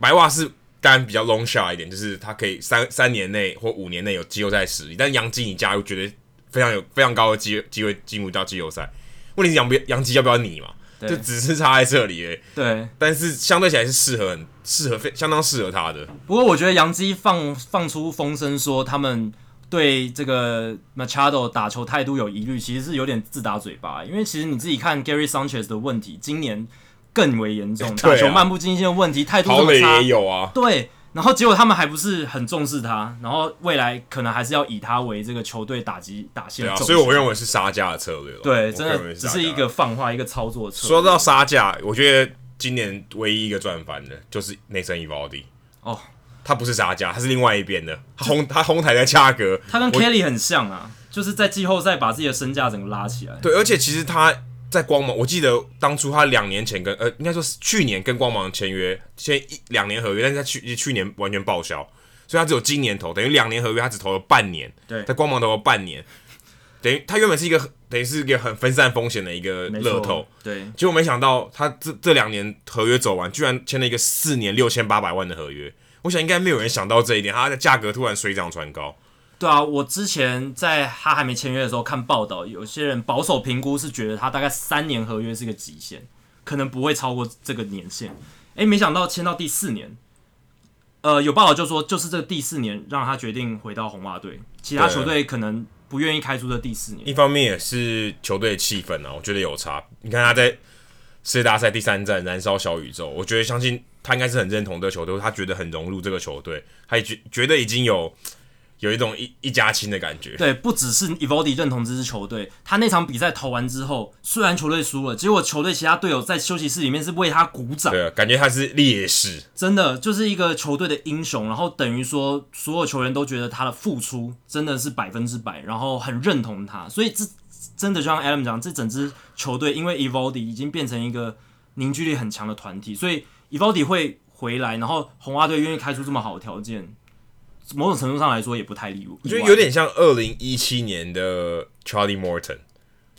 白袜是当然比较 long shot 一点，就是他可以三三年内或五年内有季后赛实力。但杨基你加入，绝对非常有非常高的机机会进入到季后赛。问题是杨不杨基要不要你嘛？就只是差在这里诶。对，但是相对起来是适合很适合非相当适合他的。不过我觉得杨基放放出风声说他们对这个 Machado 打球态度有疑虑，其实是有点自打嘴巴。因为其实你自己看 Gary Sanchez 的问题，今年更为严重，打球漫不经心的问题，态度这么差。也有啊。对。然后结果他们还不是很重视他，然后未来可能还是要以他为这个球队打击打线。对啊，所以我认为是杀价的策略。对，真的只是一个放话，一个操作策略。说到杀价，我觉得今年唯一一个赚翻的就是内森·伊 valdi 哦，他不是杀价，他是另外一边的，他哄他哄抬的价格，他跟 Kelly 很像啊，就是在季后赛把自己的身价整个拉起来。对，而且其实他。在光芒，我记得当初他两年前跟呃，应该说是去年跟光芒签约，签一两年合约，但是他去去年完全报销，所以他只有今年投，等于两年合约他只投了半年。对，在光芒投了半年，等于他原本是一个等于是一个很分散风险的一个乐透。对，结果没想到他这这两年合约走完，居然签了一个四年六千八百万的合约。我想应该没有人想到这一点，他的价格突然水涨船高。对啊，我之前在他还没签约的时候看报道，有些人保守评估是觉得他大概三年合约是个极限，可能不会超过这个年限。诶，没想到签到第四年，呃，有报道就说就是这个第四年让他决定回到红袜队，其他球队可能不愿意开出这第四年。一方面也是球队的气氛啊，我觉得有差。你看他在世界大赛第三站燃烧小宇宙，我觉得相信他应该是很认同这个球队，他觉得很融入这个球队，他也觉觉得已经有。有一种一一家亲的感觉。对，不只是 Eovaldi 认同这支球队，他那场比赛投完之后，虽然球队输了，结果球队其他队友在休息室里面是为他鼓掌。对啊，感觉他是烈士，真的就是一个球队的英雄。然后等于说，所有球员都觉得他的付出真的是百分之百，然后很认同他。所以这真的就像 Adam 讲，这整支球队因为 Eovaldi 已经变成一个凝聚力很强的团体，所以 Eovaldi 会回来，然后红袜队愿意开出这么好的条件。某种程度上来说也不太利物，我觉得有点像二零一七年的 Charlie Morton，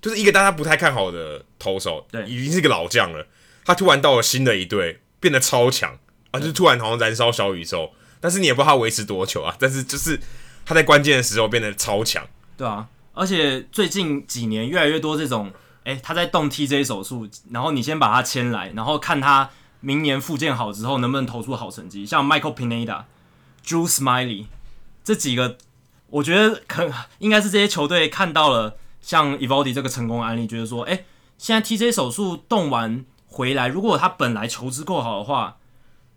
就是一个大家不太看好的投手，对，已经是个老将了。他突然到了新的一队，变得超强啊，就是突然好像燃烧小宇宙。但是你也不知道他维持多久啊。但是就是他在关键的时候变得超强，对啊。而且最近几年越来越多这种，哎、欸，他在动 TJ 手术，然后你先把他签来，然后看他明年复健好之后能不能投出好成绩，像 Michael Pineda。Drew Smiley 这几个，我觉得可应该是这些球队看到了像 Eovaldi 这个成功案例，觉得说，哎，现在 TJ 手术动完回来，如果他本来球质够好的话，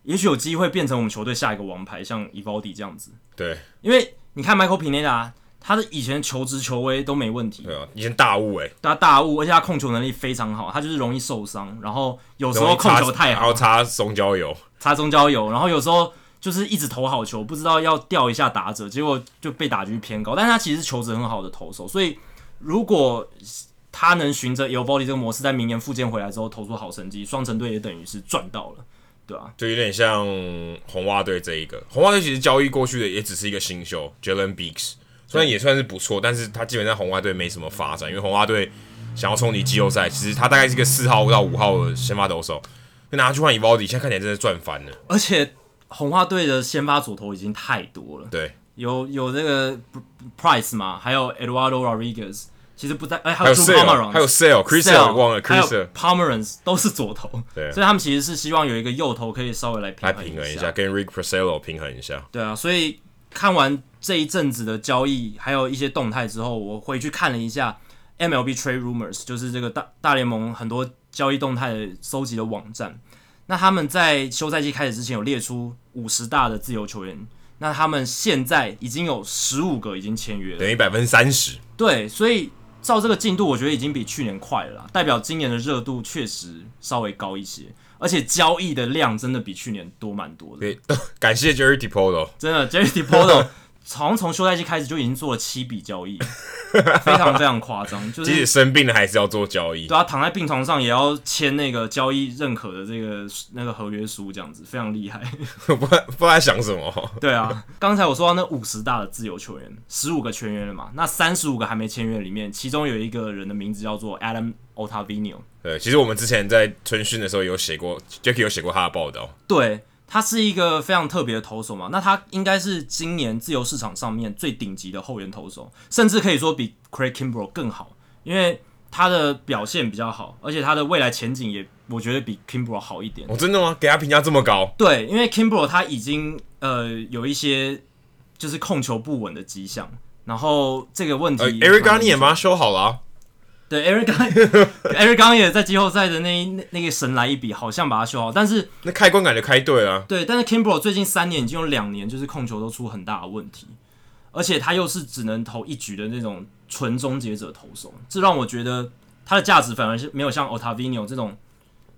也许有机会变成我们球队下一个王牌，像 Eovaldi 这样子。对，因为你看 Michael Pineda，他的以前球质球威都没问题。对啊，以前大物哎、欸，他大物，而且他控球能力非常好，他就是容易受伤，然后有时候控球太好，然后擦松焦油，擦松焦油，然后有时候。就是一直投好球，不知道要吊一下打者，结果就被打局偏高。但是他其实是球质很好的投手，所以如果他能循着 Eovaldi 这个模式，在明年复健回来之后投出好成绩，双城队也等于是赚到了，对吧、啊？就有点像红袜队这一个，红袜队其实交易过去的也只是一个新秀 Jalen Beeks，虽然也算是不错，但是他基本上红袜队没什么发展，因为红袜队想要冲击季后赛，其实他大概是一个四号到五号的先发投手，就拿去换 Eovaldi，现在看起来真的赚翻了，而且。红袜队的先发左投已经太多了，对，有有那个 Price 嘛，还有 Eduardo Rodriguez，其实不在，哎，还有还有 Sale，Chris 忘了，Chris Pomerans 都是左投，对，所以他们其实是希望有一个右投可以稍微来平衡来平衡一下，跟 Rick Porcello 平衡一下，对啊，所以看完这一阵子的交易，还有一些动态之后，我回去看了一下 MLB Trade Rumors，就是这个大大联盟很多交易动态收集的网站。那他们在休赛季开始之前有列出五十大的自由球员，那他们现在已经有十五个已经签约了，等于百分之三十。对，所以照这个进度，我觉得已经比去年快了啦，代表今年的热度确实稍微高一些，而且交易的量真的比去年多蛮多的。对，[LAUGHS] 感谢 Jerry d e p o t o 真的 Jerry Dipoto 好像从休赛期开始就已经做了七笔交易，[LAUGHS] 非常非常夸张。就是即使生病了还是要做交易，对啊，躺在病床上也要签那个交易认可的这个那个合约书，这样子非常厉害。[LAUGHS] 不不知道在想什么。对啊，刚才我说到那五十大的自由球员，十五个全员了嘛，那三十五个还没签约里面，其中有一个人的名字叫做 Adam Ottavino。对，其实我们之前在春训的时候有写过，Jacky 有写过他的报道。对。他是一个非常特别的投手嘛，那他应该是今年自由市场上面最顶级的后援投手，甚至可以说比 Craig Kimbrel 更好，因为他的表现比较好，而且他的未来前景也我觉得比 Kimbrel 好一点。哦，真的吗？给他评价这么高？对，因为 Kimbrel 他已经呃有一些就是控球不稳的迹象，然后这个问题、呃、Eric Garni 也帮他修好了、啊。对，Eric 刚，[LAUGHS] Eric 刚也在季后赛的那那那个神来一笔，好像把他修好，但是那开关感觉开对了。对，但是 Kimbrel 最近三年已经有两年就是控球都出很大的问题，而且他又是只能投一局的那种纯终结者投手，这让我觉得他的价值反而是没有像 Ottavino 这种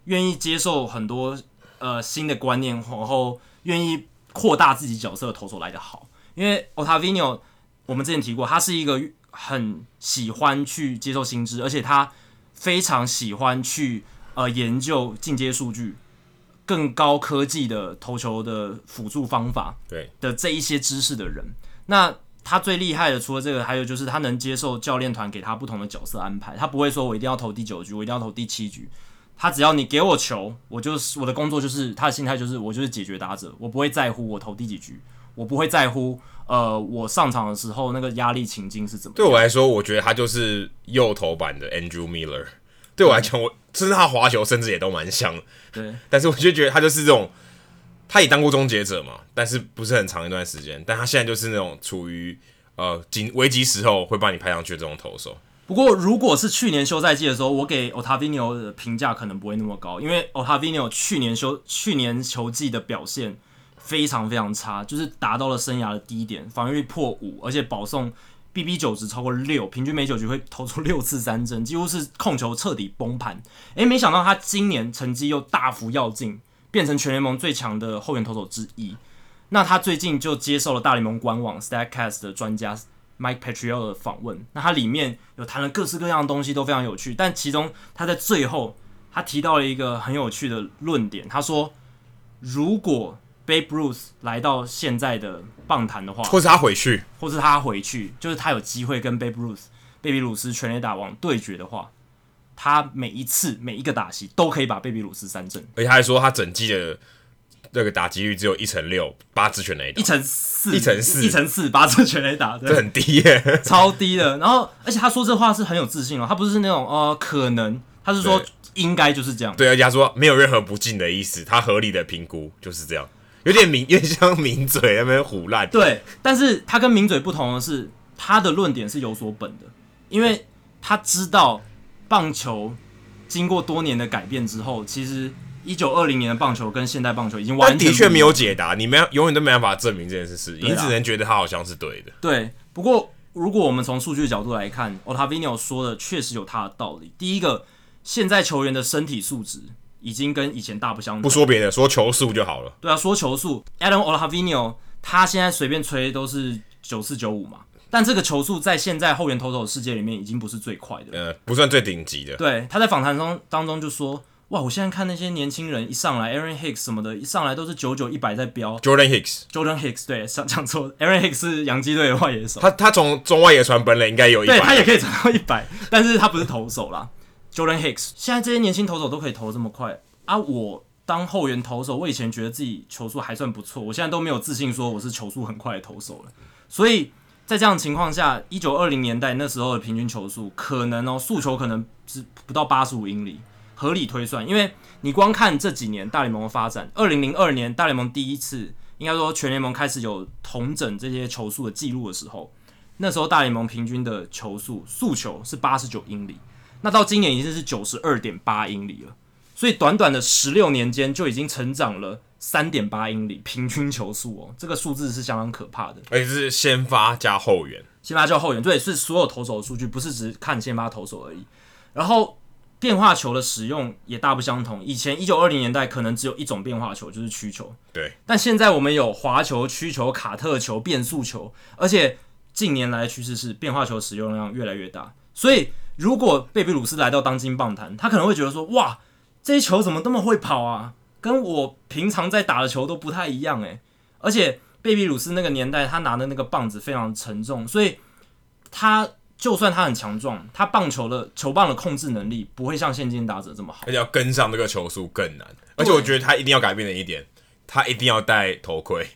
愿意接受很多呃新的观念，然后愿意扩大自己角色的投手来的好。因为 Ottavino 我们之前提过，他是一个。很喜欢去接受新知，而且他非常喜欢去呃研究进阶数据、更高科技的投球的辅助方法，对的这一些知识的人。那他最厉害的，除了这个，还有就是他能接受教练团给他不同的角色安排。他不会说我一定要投第九局，我一定要投第七局。他只要你给我球，我就是我的工作就是他的心态就是我就是解决打者，我不会在乎我投第几局，我不会在乎。呃，我上场的时候那个压力情境是怎么样？对我来说，我觉得他就是右投版的 Andrew Miller。对我来讲，我甚至他滑球甚至也都蛮像。对，但是我就觉得他就是这种，他也当过终结者嘛，但是不是很长一段时间。但他现在就是那种处于呃紧危急时候会把你派上去的这种投手。不过，如果是去年休赛季的时候，我给 Ottavino 的评价可能不会那么高，因为 Ottavino 去年休去年球季的表现。非常非常差，就是达到了生涯的低点，防御率破五，而且保送 BB 九值超过六，平均每九局会投出六次三振，几乎是控球彻底崩盘。诶，没想到他今年成绩又大幅跃进，变成全联盟最强的后援投手之一。那他最近就接受了大联盟官网 Statcast 的专家 Mike Petriello 的访问，那他里面有谈了各式各样的东西，都非常有趣。但其中他在最后他提到了一个很有趣的论点，他说如果 Babe Ruth 来到现在的棒坛的话，或是他回去，或是他回去，就是他有机会跟 Babe Ruth、贝比鲁斯全垒打王对决的话，他每一次每一个打席都可以把贝比鲁斯三振。而且他还说他整季的那个打击率只有一成六，八支全垒打，一成四，一成四，一成四，八支全垒打，这很低耶，超低的。然后，而且他说这话是很有自信哦，他不是那种呃可能，他是说应该就是这样。对，而且他说没有任何不敬的意思，他合理的评估就是这样。有点名，[LAUGHS] 有点像名嘴那边唬烂。对，但是他跟名嘴不同的是，他的论点是有所本的，因为他知道棒球经过多年的改变之后，其实一九二零年的棒球跟现代棒球已经完全的确没有解答，你们永远都没办法证明这件事，你只能觉得他好像是对的。对，不过如果我们从数据的角度来看，Ottavino 说的确实有他的道理。第一个，现在球员的身体素质。已经跟以前大不相同。不说别的，说球速就好了。对啊，说球速，Adam Ottavino 他现在随便吹都是九四九五嘛，但这个球速在现在后援投手的世界里面已经不是最快的，呃，不算最顶级的。对，他在访谈中当中就说：“哇，我现在看那些年轻人一上来，Aaron Hicks 什么的，一上来都是九九一百在飙。”Jordan Hicks，Jordan Hicks，对，讲讲错，Aaron Hicks 是洋基队的外野手。他他从中外野传本垒应该有一百，对他也可以传到一百，但是他不是投手啦。Jordan Hicks，现在这些年轻投手都可以投这么快啊！我当后援投手，我以前觉得自己球速还算不错，我现在都没有自信说我是球速很快的投手了。所以在这样的情况下，一九二零年代那时候的平均球速可能哦，速球可能只不到八十五英里，合理推算。因为你光看这几年大联盟的发展，二零零二年大联盟第一次应该说全联盟开始有同整这些球速的记录的时候，那时候大联盟平均的球速速球是八十九英里。那到今年已经是九十二点八英里了，所以短短的十六年间就已经成长了三点八英里平均球速哦，这个数字是相当可怕的。而且是先发加后援，先发加后援，对，是所有投手的数据，不是只看先发投手而已。然后变化球的使用也大不相同。以前一九二零年代可能只有一种变化球，就是曲球。对。但现在我们有滑球、曲球、卡特球、变速球，而且近年来的趋势是变化球使用量越来越大。所以，如果贝比鲁斯来到当今棒坛，他可能会觉得说：“哇，这些球怎么这么会跑啊？跟我平常在打的球都不太一样诶。”而且，贝比鲁斯那个年代，他拿的那个棒子非常沉重，所以他。就算他很强壮，他棒球的球棒的控制能力不会像现今打者这么好，而且要跟上这个球速更难。而且我觉得他一定要改变的一点，他一定要戴头盔，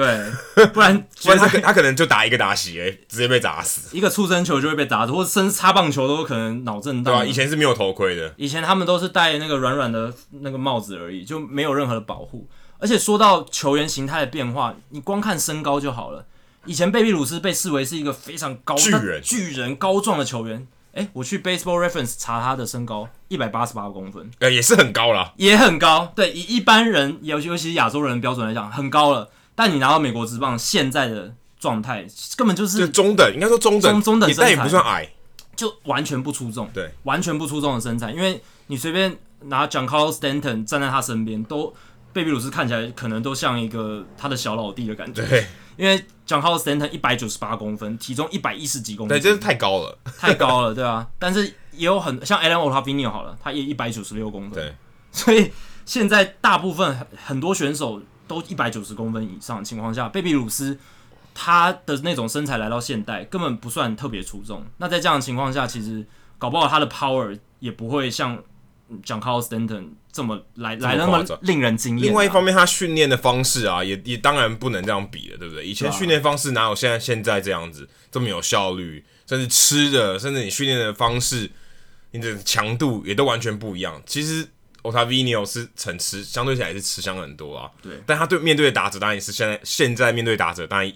对，不然 [LAUGHS] 不然他可他可能就打一个打席，哎，直接被砸死。一个触身球就会被打死，或者甚至擦棒球都有可能脑震荡。对啊，以前是没有头盔的，以前他们都是戴那个软软的那个帽子而已，就没有任何的保护。而且说到球员形态的变化，你光看身高就好了。以前贝比鲁斯被视为是一个非常高巨人、巨人高壮的球员。诶，我去 Baseball Reference 查他的身高，一百八十八公分，呃，也是很高了，也很高。对，以一般人，尤尤其是亚洲人的标准来讲，很高了。但你拿到美国职棒现在的状态，根本就是中等，应该说中等，中中等身材，但也不算矮，就完全不出众。对，完全不出众的身材，因为你随便拿 j o h n c a r l Stanton 站在他身边，都贝比鲁斯看起来可能都像一个他的小老弟的感觉。对。因为 j o h n c a r l Stanton 一百九十八公分，体重一百一十几公分，对，真是太高了，太高了，对啊。但是也有很像 Adam Ottavino 好了，他也一百九十六公分，对。所以现在大部分很多选手都一百九十公分以上的情况下，贝比鲁斯他的那种身材来到现代根本不算特别出众。那在这样的情况下，其实搞不好他的 power 也不会像 Giancarlo Stanton。这么来来那么令人惊艳。另外一方面，他训练的方式啊，也也当然不能这样比了，对不对？以前训练方式哪有现在现在这样子这么有效率？甚至吃的，甚至你训练的方式，你的强度也都完全不一样。其实 Ottavino 是很吃，相对起来是吃香很多啊。对，但他对面对的打者当然也是现在现在面对打者当然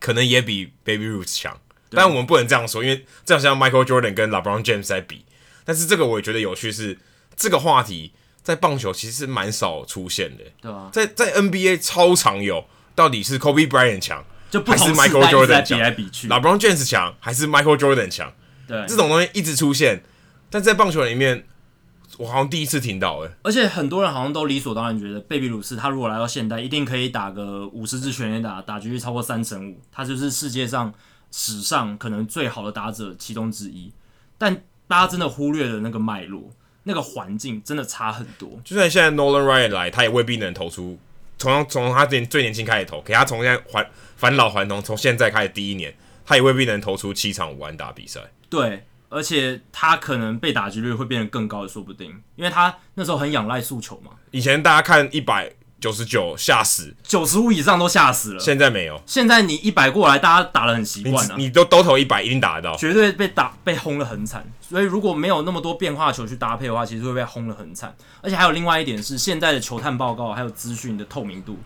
可能也比 Baby Ruth 强。但我们不能这样说，因为这样像 Michael Jordan 跟 LeBron James 在比。但是这个我也觉得有趣是这个话题。在棒球其实蛮少出现的，对啊，在在 NBA 超常有，到底是 Kobe Bryant 强，就还是 Michael Jordan 强？比来比去，LeBron James 强还是 Michael Jordan 强？对，这种东西一直出现，但在棒球里面，我好像第一次听到，欸，而且很多人好像都理所当然觉得，贝比鲁斯他如果来到现代，一定可以打个五十支全垒打，打局率超过三成五，他就是世界上史上可能最好的打者其中之一。但大家真的忽略了那个脉络。那个环境真的差很多，就算现在 Nolan Ryan 来，他也未必能投出。从从他最最年轻开始投，给他从现在还返老还童，从现在开始第一年，他也未必能投出七场五安打比赛。对，而且他可能被打击率会变得更高的，说不定，因为他那时候很仰赖速球嘛。以前大家看一百。九十九吓死，九十五以上都吓死了。现在没有，现在你一百过来，大家打的很习惯了。你都都投一百，一定打得到。绝对被打被轰的很惨。所以如果没有那么多变化球去搭配的话，其实会被轰的很惨。而且还有另外一点是，现在的球探报告还有资讯的透明度，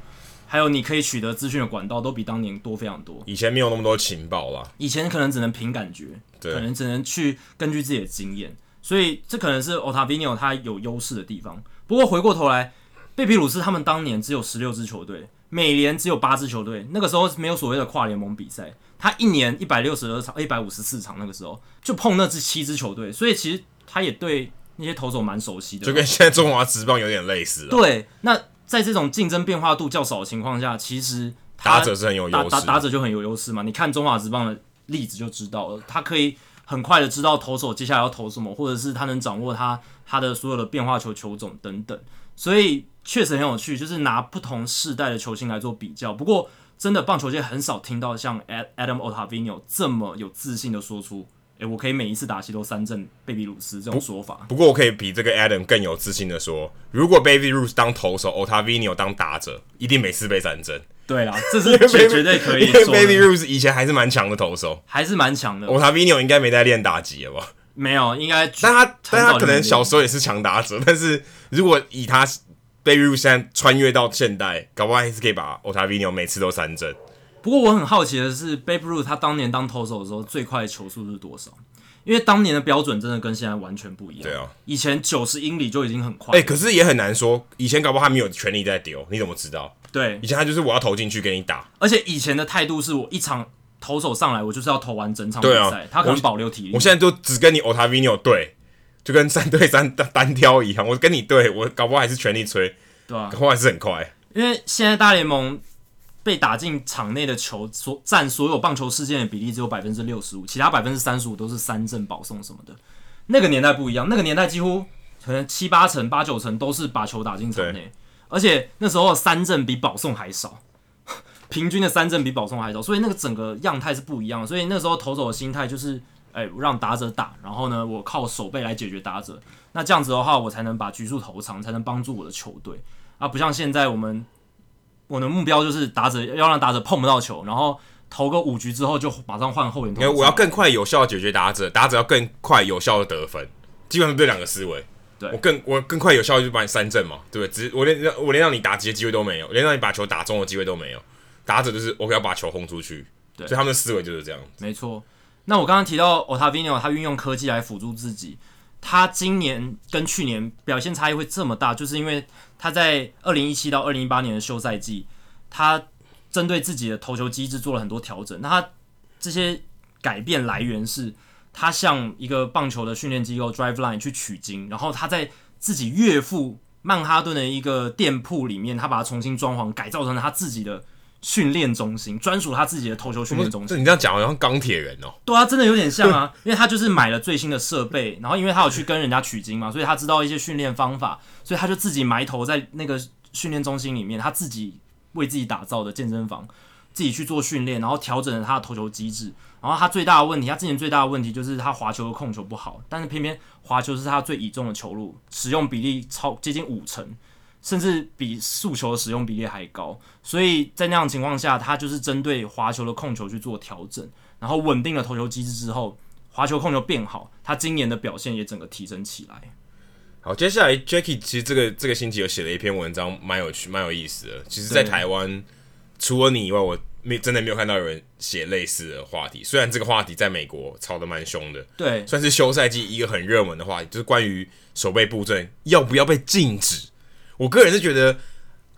还有你可以取得资讯的管道都比当年多非常多。以前没有那么多情报啦，以前可能只能凭感觉，对，可能只能去根据自己的经验。所以这可能是 Ottavino 他有优势的地方。不过回过头来。贝比鲁斯他们当年只有十六支球队，美联只有八支球队。那个时候没有所谓的跨联盟比赛，他一年一百六十二场，一百五十四场，那个时候就碰那支七支球队，所以其实他也对那些投手蛮熟悉的，就跟现在中华职棒有点类似。对，那在这种竞争变化度较少的情况下，其实打者是很有优势，打打者就很有优势嘛。你看中华职棒的例子就知道了，他可以很快的知道投手接下来要投什么，或者是他能掌握他他的所有的变化球球种等等，所以。确实很有趣，就是拿不同世代的球星来做比较。不过，真的棒球界很少听到像 Adam Ottavino 这么有自信的说出：“诶，我可以每一次打戏都三振贝比鲁斯。”这种说法不。不过，我可以比这个 Adam 更有自信的说：“如果 Baby Ruth 当投手，Ottavino 当打者，一定每次被三振。”对啦，[LAUGHS] 这是绝绝对可以说。Baby Ruth 以前还是蛮强的投手，还是蛮强的。Ottavino 应该没在练打击了吧？没有，应该。但他但他可能小时候也是强打者，但是如果以他。Baby Ruth 现在穿越到现代，搞不好还是可以把 Ottavino 每次都三振。不过我很好奇的是，Baby Ruth 他当年当投手的时候，最快的球速是多少？因为当年的标准真的跟现在完全不一样。对啊，以前九十英里就已经很快。哎、欸，可是也很难说，以前搞不好他没有全力在丢，你怎么知道？对，以前他就是我要投进去给你打，而且以前的态度是我一场投手上来，我就是要投完整场比赛，啊、他可能保留体力。我现在就只跟你 Ottavino 对。就跟三对三单单挑一样。我跟你对，我搞不好还是全力吹，对啊，搞不好还是很快。因为现在大联盟被打进场内的球所占所有棒球事件的比例只有百分之六十五，其他百分之三十五都是三振保送什么的。那个年代不一样，那个年代几乎可能七八成、八九成都是把球打进场内，而且那时候三振比保送还少。[LAUGHS] 平均的三振比保送还少，所以那个整个样态是不一样的。所以那时候投手的心态就是，哎、欸，让打者打，然后呢，我靠手背来解决打者。那这样子的话，我才能把局数投长，才能帮助我的球队。啊，不像现在我们，我的目标就是打者要让打者碰不到球，然后投个五局之后就马上换后援投。因为我要更快有效的解决打者，打者要更快有效的得分，基本上这两个思维。对，我更我更快有效就把你三振嘛，对不对？只我连我连让你打击的机会都没有，连让你把球打中的机会都没有。打者就是我要把球轰出去，对，所以他们的思维就是这样。没错。那我刚刚提到 Ottavino，他运用科技来辅助自己，他今年跟去年表现差异会这么大，就是因为他在二零一七到二零一八年的休赛季，他针对自己的投球机制做了很多调整。那他这些改变来源是，他向一个棒球的训练机构 Driveline 去取经，然后他在自己岳父曼哈顿的一个店铺里面，他把它重新装潢，改造成他自己的。训练中心专属他自己的投球训练中心。这你这样讲好像钢铁人哦。对啊，真的有点像啊，[LAUGHS] 因为他就是买了最新的设备，然后因为他有去跟人家取经嘛，所以他知道一些训练方法，所以他就自己埋头在那个训练中心里面，他自己为自己打造的健身房，自己去做训练，然后调整了他的投球机制。然后他最大的问题，他之前最大的问题就是他滑球的控球不好，但是偏偏滑球是他最倚重的球路，使用比例超接近五成。甚至比速球的使用比例还高，所以在那样的情况下，他就是针对滑球的控球去做调整，然后稳定了投球机制之后，滑球控球变好，他今年的表现也整个提升起来。好，接下来 Jackie 其实这个这个星期有写了一篇文章，蛮有趣，蛮有意思的。其实，在台湾除了你以外，我没真的没有看到有人写类似的话题。虽然这个话题在美国吵得蛮凶的，对，算是休赛季一个很热门的话题，就是关于守备布阵要不要被禁止。我个人是觉得，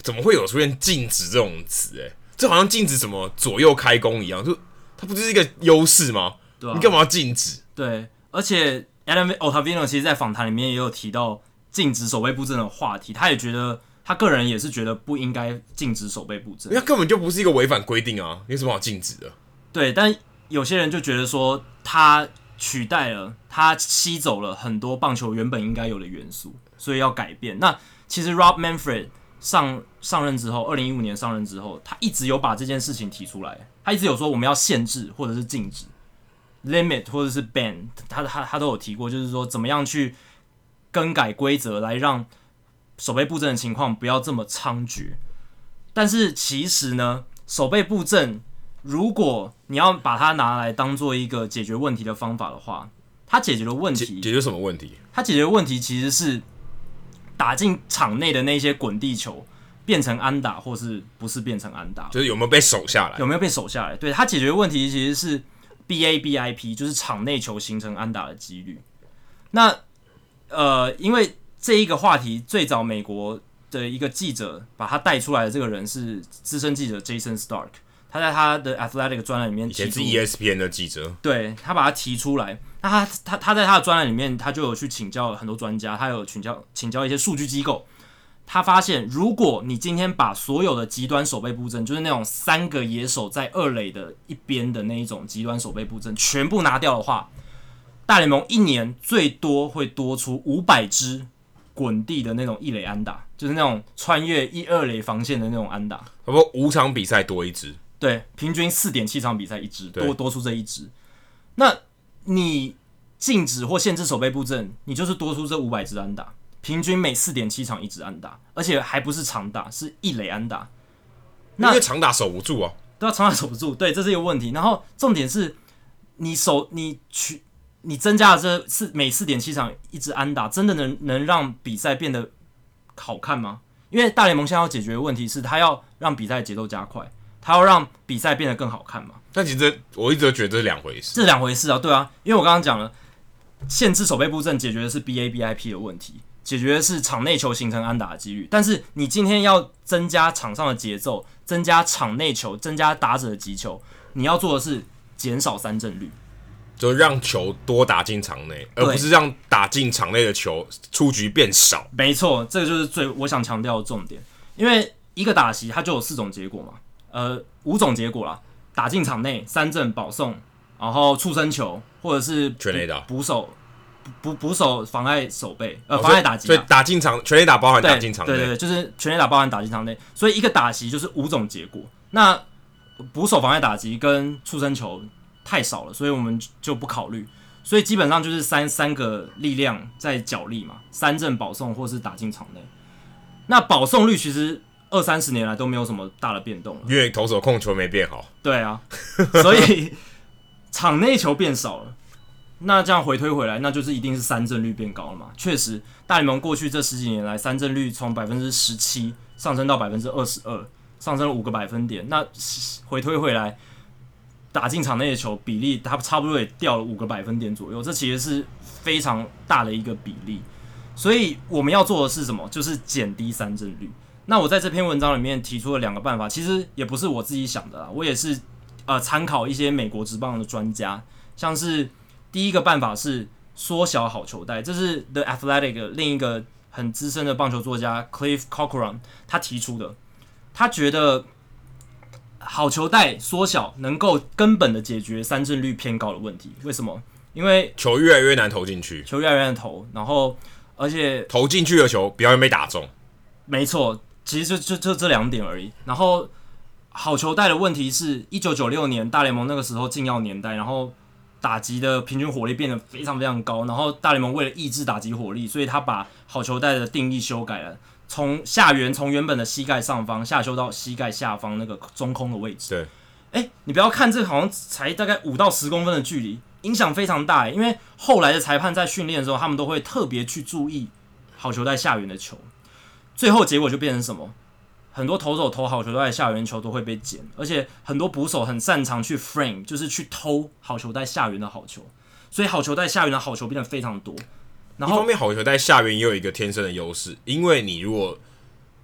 怎么会有出现禁止这种词？哎，这好像禁止什么左右开弓一样，就它不就是一个优势吗？对啊，你干嘛要禁止？对，而且 Adam Ottavino 其实，在访谈里面也有提到禁止守备布阵的话题，他也觉得他个人也是觉得不应该禁止守备布阵，那根本就不是一个违反规定啊，有什么好禁止的？对，但有些人就觉得说，他取代了，他吸走了很多棒球原本应该有的元素，所以要改变。那其实 Rob Manfred 上上任之后，二零一五年上任之后，他一直有把这件事情提出来。他一直有说我们要限制或者是禁止，limit 或者是 ban，他他他都有提过，就是说怎么样去更改规则来让守备布阵的情况不要这么猖獗。但是其实呢，守备布阵如果你要把它拿来当做一个解决问题的方法的话，它解决的问题解决什么问题？它解决的问题其实是。打进场内的那些滚地球变成安打，或是不是变成安打？就是有没有被守下来？有没有被守下来？对，他解决问题其实是 BABIP，就是场内球形成安打的几率。那呃，因为这一个话题最早美国的一个记者把他带出来的这个人是资深记者 Jason Stark，他在他的 Athletic 专栏里面，以前是 ESPN 的记者，对，他把他提出来。那他他他在他的专栏里面，他就有去请教很多专家，他有请教请教一些数据机构。他发现，如果你今天把所有的极端守备布阵，就是那种三个野手在二垒的一边的那一种极端守备布阵，全部拿掉的话，大联盟一年最多会多出五百支滚地的那种一垒安打，就是那种穿越一二垒防线的那种安打。差不多五场比赛多一支，对，平均四点七场比赛一支，多多出这一支。那你禁止或限制守备布阵，你就是多出这五百支安打，平均每四点七场一支安打，而且还不是长打，是一垒安打。那因为长打守不住啊，对啊，长打守不住，对，这是一个问题。然后重点是，你守你取你增加了这四每四点七场一支安打，真的能能让比赛变得好看吗？因为大联盟现在要解决的问题是，他要让比赛节奏加快。他要让比赛变得更好看嘛？但其实我一直都觉得这是两回事，这是两回事啊，对啊，因为我刚刚讲了，限制守备布阵解决的是 BABIP 的问题，解决的是场内球形成安打的几率。但是你今天要增加场上的节奏，增加场内球，增加打者的击球，你要做的是减少三振率。就让球多打进场内，而不是让打进场内的球出局变少。没错，这个就是最我想强调的重点。因为一个打席它就有四种结果嘛，呃，五种结果啦，打进场内、三振、保送，然后触身球，或者是全垒打、捕手、捕捕手妨碍守备，呃，妨碍打击。所以打进场，全垒打包含打进场内。对对对，就是全垒打包含打进场内。所以一个打击就是五种结果。那捕手妨碍打击跟触身球。太少了，所以我们就不考虑。所以基本上就是三三个力量在角力嘛，三振、保送或是打进场内。那保送率其实二三十年来都没有什么大的变动了，因为投手控球没变好。对啊，所以场内球变少了。那这样回推回来，那就是一定是三振率变高了嘛？确实，大联盟过去这十几年来，三振率从百分之十七上升到百分之二十二，上升了五个百分点。那回推回来。打进场内的球比例，它差不多也掉了五个百分点左右，这其实是非常大的一个比例。所以我们要做的是什么？就是减低三振率。那我在这篇文章里面提出了两个办法，其实也不是我自己想的啦，我也是呃参考一些美国职棒的专家，像是第一个办法是缩小好球带，这是 The Athletic 另一个很资深的棒球作家 Cliff Corcoran 他提出的，他觉得。好球带缩小，能够根本的解决三振率偏高的问题。为什么？因为球越来越难投进去，球越来越难投，然后而且投进去的球比较容易被打中。没错，其实就就就这两点而已。然后好球带的问题是，一九九六年大联盟那个时候禁药年代，然后打击的平均火力变得非常非常高，然后大联盟为了抑制打击火力，所以他把好球带的定义修改了。从下缘，从原本的膝盖上方下修到膝盖下方那个中空的位置。对，哎、欸，你不要看这个，好像才大概五到十公分的距离，影响非常大。因为后来的裁判在训练的时候，他们都会特别去注意好球带下缘的球。最后结果就变成什么？很多投手投好球带下圆球都会被捡，而且很多捕手很擅长去 frame，就是去偷好球带下圆的好球，所以好球带下圆的好球变得非常多。然后一方面，好球带下缘也有一个天生的优势，因为你如果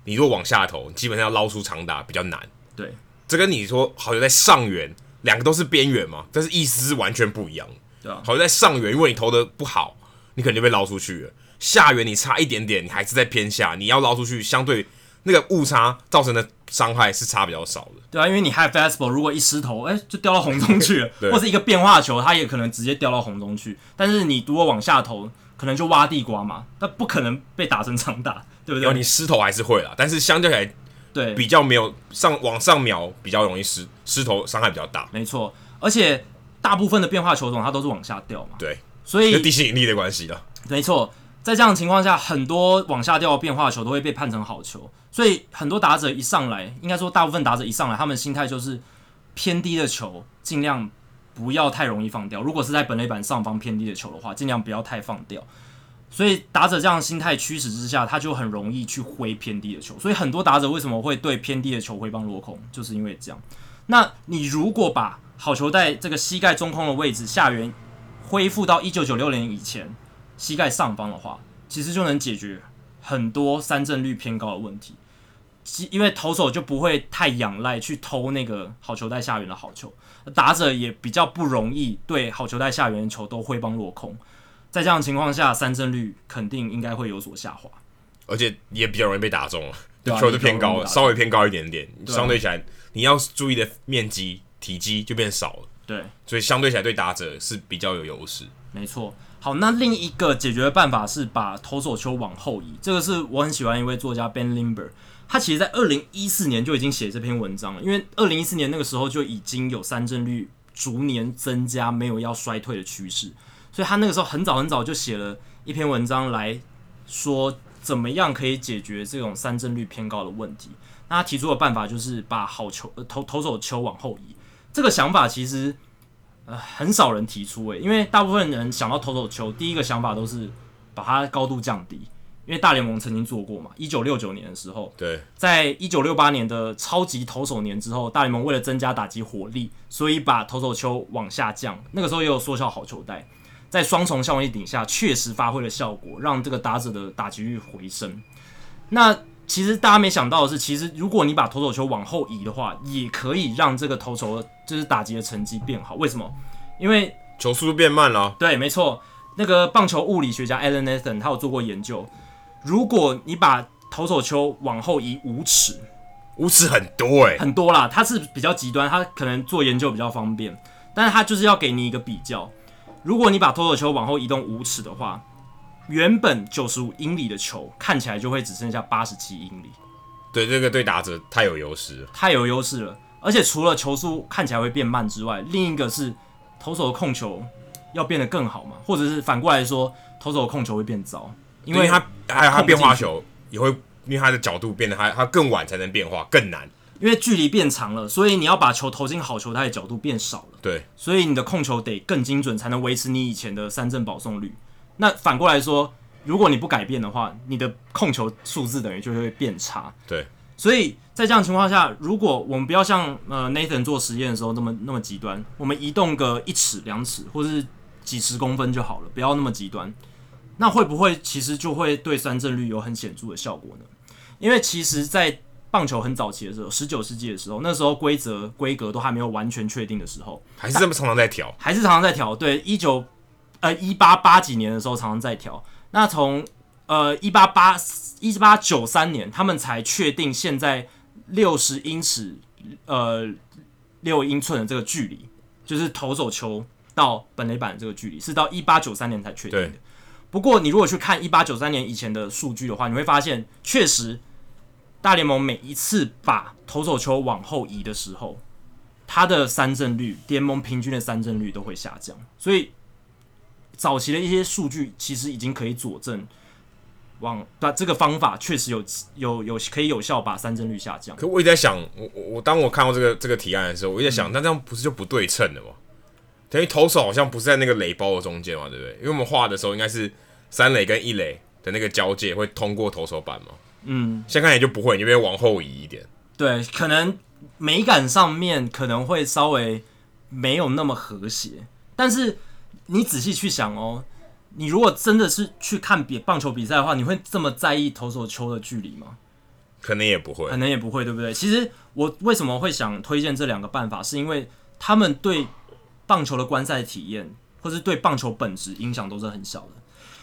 你如果往下投，基本上要捞出长打比较难。对，这跟你说好球在上缘，两个都是边缘嘛，但是意思是完全不一样。对啊，好球在上缘，如果你投的不好，你肯定被捞出去了。下缘你差一点点，你还是在偏下，你要捞出去，相对那个误差造成的伤害是差比较少的。对啊，因为你 high fastball 如果一失头，哎，就掉到红中去了，[LAUGHS] 或是一个变化球，它也可能直接掉到红中去。但是你如果往下投，可能就挖地瓜嘛，那不可能被打成长打，对不对？你失头还是会啦，但是相对起来，对比较没有上往上瞄，比较容易失失头，伤害比较大。没错，而且大部分的变化球种它都是往下掉嘛，对，所以地心引力的关系了。没错，在这样的情况下，很多往下掉的变化球都会被判成好球，所以很多打者一上来，应该说大部分打者一上来，他们心态就是偏低的球尽量。不要太容易放掉。如果是在本垒板上方偏低的球的话，尽量不要太放掉。所以打者这样的心态驱使之下，他就很容易去挥偏低的球。所以很多打者为什么会对偏低的球挥棒落空，就是因为这样。那你如果把好球带这个膝盖中空的位置下缘恢复到一九九六年以前膝盖上方的话，其实就能解决很多三振率偏高的问题。因为投手就不会太仰赖去偷那个好球带下缘的好球，打者也比较不容易对好球带下缘的球都挥棒落空。在这样的情况下，三振率肯定应该会有所下滑，而且也比较容易被打中了。对啊，[LAUGHS] 球就偏高了，稍微偏高一点点，对啊，相对起来你要注意的面积体积就变少了。对，所以相对起来对打者是比较有优势。没错。好，那另一个解决的办法是把投手球往后移。这个是我很喜欢一位作家 Ben Limber。他其实，在二零一四年就已经写这篇文章了，因为二零一四年那个时候就已经有三振率逐年增加，没有要衰退的趋势，所以他那个时候很早很早就写了一篇文章来说怎么样可以解决这种三振率偏高的问题。那他提出的办法就是把好球投投手球往后移。这个想法其实呃很少人提出诶，因为大部分人想到投手球，第一个想法都是把它高度降低。因为大联盟曾经做过嘛，一九六九年的时候，对，在一九六八年的超级投手年之后，大联盟为了增加打击火力，所以把投手球往下降。那个时候也有缩小好球带，在双重效应底下，确实发挥了效果，让这个打者的打击率回升。那其实大家没想到的是，其实如果你把投手球往后移的话，也可以让这个投手就是打击的成绩变好。为什么？因为球速度变慢了。对，没错。那个棒球物理学家 Alan Nathan 他有做过研究，如果你把投手球往后移五尺，五尺很多哎、欸，很多啦。他是比较极端，他可能做研究比较方便，但是他就是要给你一个比较。如果你把投手球往后移动五尺的话，原本九十五英里的球看起来就会只剩下八十七英里。对，这个对打者太有优势了，太有优势了。而且除了球速看起来会变慢之外，另一个是投手的控球要变得更好嘛，或者是反过来说，投手的控球会变糟，因为他还有他变化球也会，因为他的角度变得他他更晚才能变化，更难。因为距离变长了，所以你要把球投进好球它的角度变少了。对，所以你的控球得更精准，才能维持你以前的三振保送率。那反过来说，如果你不改变的话，你的控球数字等于就会变差。对，所以在这样的情况下，如果我们不要像呃 Nathan 做实验的时候那么那么极端，我们移动个一尺两尺或者是几十公分就好了，不要那么极端。那会不会其实就会对三振率有很显著的效果呢？因为其实，在棒球很早期的时候，十九世纪的时候，那时候规则规格都还没有完全确定的时候，还是这么常常在调，还是常常在调。对，一九呃一八八几年的时候常常在调。那从呃一八八一八九三年，他们才确定现在六十英尺呃六英寸的这个距离，就是投手球到本垒板的这个距离，是到一八九三年才确定的。不过你如果去看一八九三年以前的数据的话，你会发现确实。大联盟每一次把投手球往后移的时候，它的三振率，联盟平均的三振率都会下降。所以早期的一些数据其实已经可以佐证，往把这个方法确实有有有可以有效把三振率下降。可我一直在想，我我我当我看到这个这个提案的时候，我一直在想，那、嗯、这样不是就不对称了吗？等于投手好像不是在那个垒包的中间嘛，对不对？因为我们画的时候应该是三垒跟一垒的那个交界会通过投手板嘛。嗯，现在看也就不会，你就会往后移一点。对，可能美感上面可能会稍微没有那么和谐，但是你仔细去想哦，你如果真的是去看比棒球比赛的话，你会这么在意投手球的距离吗？可能也不会，可能也不会，对不对？其实我为什么会想推荐这两个办法，是因为他们对棒球的观赛体验，或是对棒球本质影响都是很小的。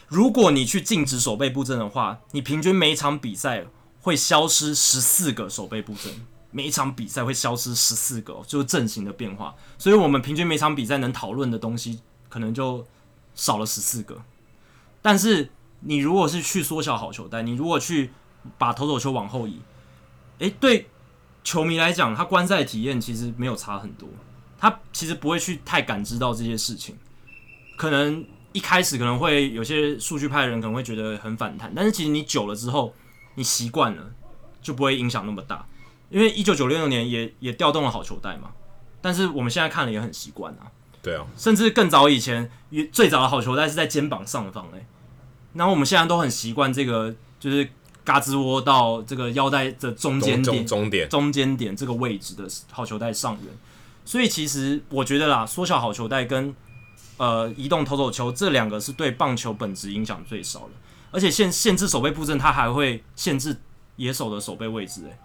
如果你去禁止手背布阵的话，你平均每一场比赛会消失十四个手背布阵，每一场比赛会消失十四个，就是阵型的变化。所以，我们平均每场比赛能讨论的东西可能就少了十四个。但是，你如果是去缩小好球带，你如果去把投手球往后移，诶，对球迷来讲，他观赛体验其实没有差很多，他其实不会去太感知到这些事情，可能。一开始可能会有些数据派的人可能会觉得很反弹，但是其实你久了之后，你习惯了，就不会影响那么大。因为一九九六年也也调动了好球带嘛，但是我们现在看了也很习惯啊。对啊，甚至更早以前，也最早的好球带是在肩膀上方诶。然后我们现在都很习惯这个，就是嘎吱窝到这个腰带的中间点，中点，中间点这个位置的好球带上缘。所以其实我觉得啦，缩小好球带跟呃，移动投手球这两个是对棒球本质影响最少的，而且限限制守备布阵，它还会限制野手的守备位置，诶，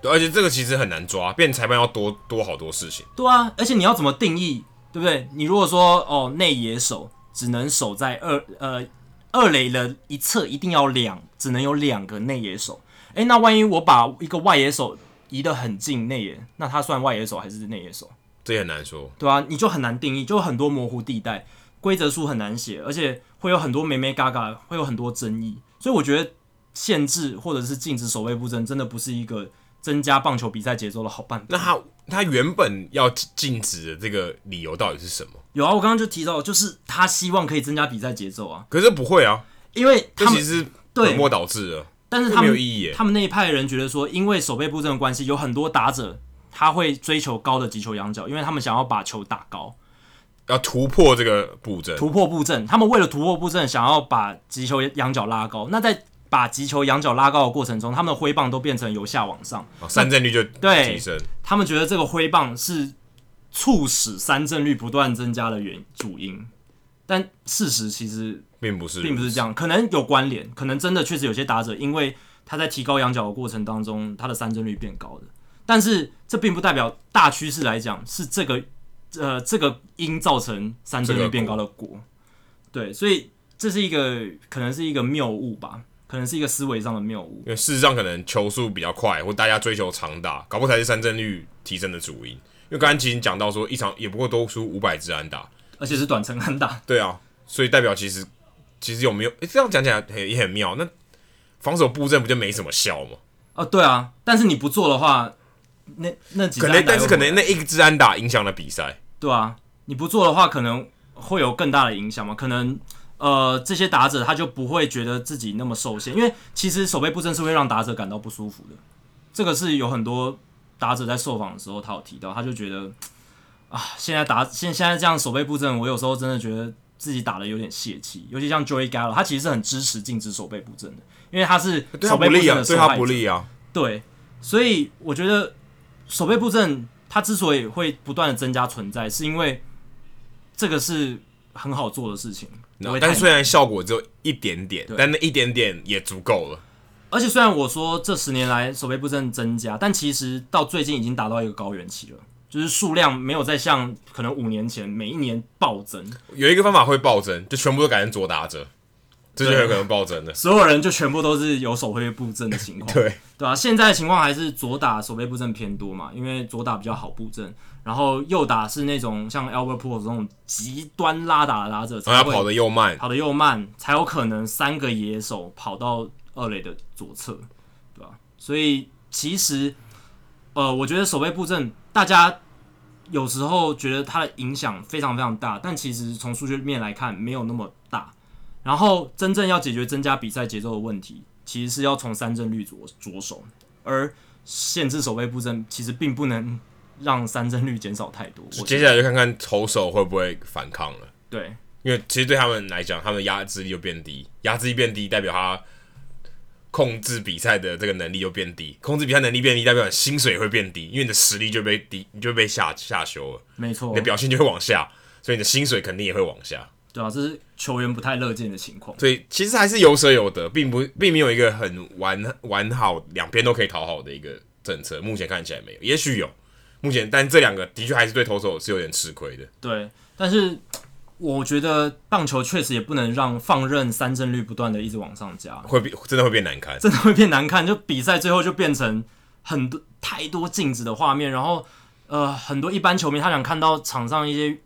对，而且这个其实很难抓，变裁判要多多好多事情。对啊，而且你要怎么定义，对不对？你如果说哦，内野手只能守在二呃二垒的一侧，一定要两，只能有两个内野手，诶，那万一我把一个外野手移得很近内野，那他算外野手还是内野手？这也很难说，对啊，你就很难定义，就很多模糊地带，规则书很难写，而且会有很多眉眉嘎嘎，会有很多争议，所以我觉得限制或者是禁止守备布阵，真的不是一个增加棒球比赛节奏的好办法。那他他原本要禁止的这个理由到底是什么？有啊，我刚刚就提到，就是他希望可以增加比赛节奏啊。可是不会啊，因为他们其实本末倒置了，但是他们没有意义。他们那一派的人觉得说，因为守备布阵的关系，有很多打者。他会追求高的击球仰角，因为他们想要把球打高，要突破这个布阵，突破布阵。他们为了突破布阵，想要把击球仰角拉高。那在把击球仰角拉高的过程中，他们的挥棒都变成由下往上，哦、三振率就提升。他们觉得这个挥棒是促使三振率不断增加的原主因，但事实其实并不是，并不是这样。可能有关联，可能真的确实有些打者，因为他在提高仰角的过程当中，他的三振率变高的。但是这并不代表大趋势来讲是这个呃这个因造成三振率变高的果。对，所以这是一个可能是一个谬误吧，可能是一个思维上的谬误。因为事实上，可能球速比较快，或大家追求长打，搞不好才是三振率提升的主因。因为刚才其实讲到说，一场也不过多出五百支安打，而且是短程安打。[LAUGHS] 对啊，所以代表其实其实有没有？诶，这样讲起来也很妙。那防守布阵不就没什么效吗？啊，对啊，但是你不做的话，那那几可能，但是可能那一支安打影响了比赛。对啊，你不做的话，可能会有更大的影响吗？可能呃，这些打者他就不会觉得自己那么受限，因为其实守备布阵是会让打者感到不舒服的。这个是有很多。打者在受访的时候，他有提到，他就觉得啊，现在打现现在这样守备布阵，我有时候真的觉得自己打的有点泄气。尤其像 Joey Gallo，他其实是很支持禁止守备布阵的，因为他是守备布阵的受害者，对他不利啊。对，所以我觉得守备布阵它之所以会不断的增加存在，是因为这个是很好做的事情。但虽然效果只有一点点，但那一点点也足够了。而且虽然我说这十年来守备布阵增加，但其实到最近已经达到一个高原期了，就是数量没有再像可能五年前每一年暴增。有一个方法会暴增，就全部都改成左打者，这就有可能暴增的。[LAUGHS] 所有人就全部都是有守备布阵的情况，[LAUGHS] 对对啊，现在的情况还是左打守备布阵偏多嘛，因为左打比较好布阵，然后右打是那种像 Albert Pujols 这种极端拉打的打者，他跑得又慢，跑得又慢，才有可能三个野手跑到。二垒的左侧，对吧？所以其实，呃，我觉得守备布阵，大家有时候觉得它的影响非常非常大，但其实从数据面来看，没有那么大。然后真正要解决增加比赛节奏的问题，其实是要从三振率着着手，而限制守备布阵，其实并不能让三振率减少太多。接下来就看看投手会不会反抗了。对，因为其实对他们来讲，他们的压制力就变低，压制力变低，代表他。控制比赛的这个能力就变低，控制比赛能力变低，代表你薪水会变低，因为你的实力就被低，你就被下下修了。没错，你的表现就会往下，所以你的薪水肯定也会往下。对啊，这是球员不太乐见的情况。所以其实还是有舍有得，并不并没有一个很完完好，两边都可以讨好的一个政策。目前看起来没有，也许有。目前，但这两个的确还是对投手是有点吃亏的。对，但是。我觉得棒球确实也不能让放任三振率不断的一直往上加，会变真的会变难看，真的会变难看。就比赛最后就变成很多太多静止的画面，然后呃很多一般球迷他想看到场上一些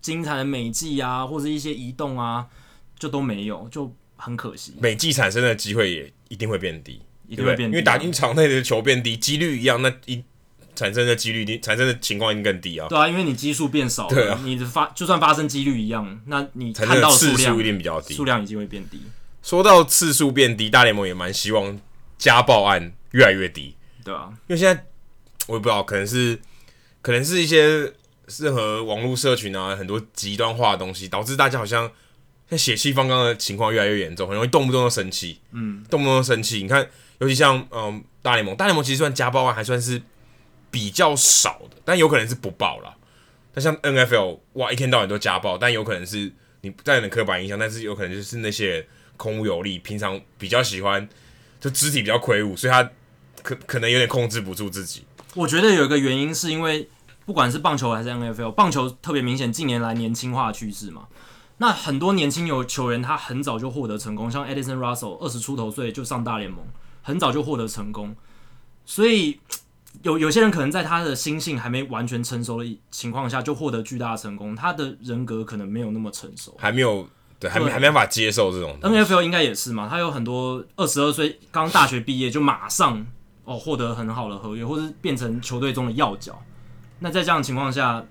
精彩的美技啊，或者一些移动啊，就都没有，就很可惜。美技产生的机会也一定会变低，一定会变低，因为打进场内的球变低，几率一样，那一。产生的几率，产生的情况一定更低啊。对啊，因为你基数变少了，对啊，你的发就算发生几率一样，那你看到次数一定比较低，数量一定会变低。说到次数变低，大联盟也蛮希望家暴案越来越低，对啊，因为现在我也不知道，可能是可能是一些任何网络社群啊，很多极端化的东西，导致大家好像像血气方刚的情况越来越严重，很容易动不动就生气，嗯，动不动就生气。你看，尤其像嗯大联盟，大联盟其实算家暴案还算是。比较少的，但有可能是不报啦。但像 NFL，哇，一天到晚都家暴，但有可能是你带有点刻板印象，但是有可能就是那些空无有力，平常比较喜欢就肢体比较魁梧，所以他可可能有点控制不住自己。我觉得有一个原因是因为不管是棒球还是 NFL，棒球特别明显近年来年轻化趋势嘛。那很多年轻有球员他很早就获得成功，像 Edison Russell 二十出头岁就上大联盟，很早就获得成功，所以。有有些人可能在他的心性还没完全成熟的情况下就获得巨大的成功，他的人格可能没有那么成熟，还没有对，还没还没办法接受这种。NFL 应该也是嘛，他有很多二十二岁刚大学毕业就马上哦获得很好的合约，或者是变成球队中的要角。那在这样的情况下，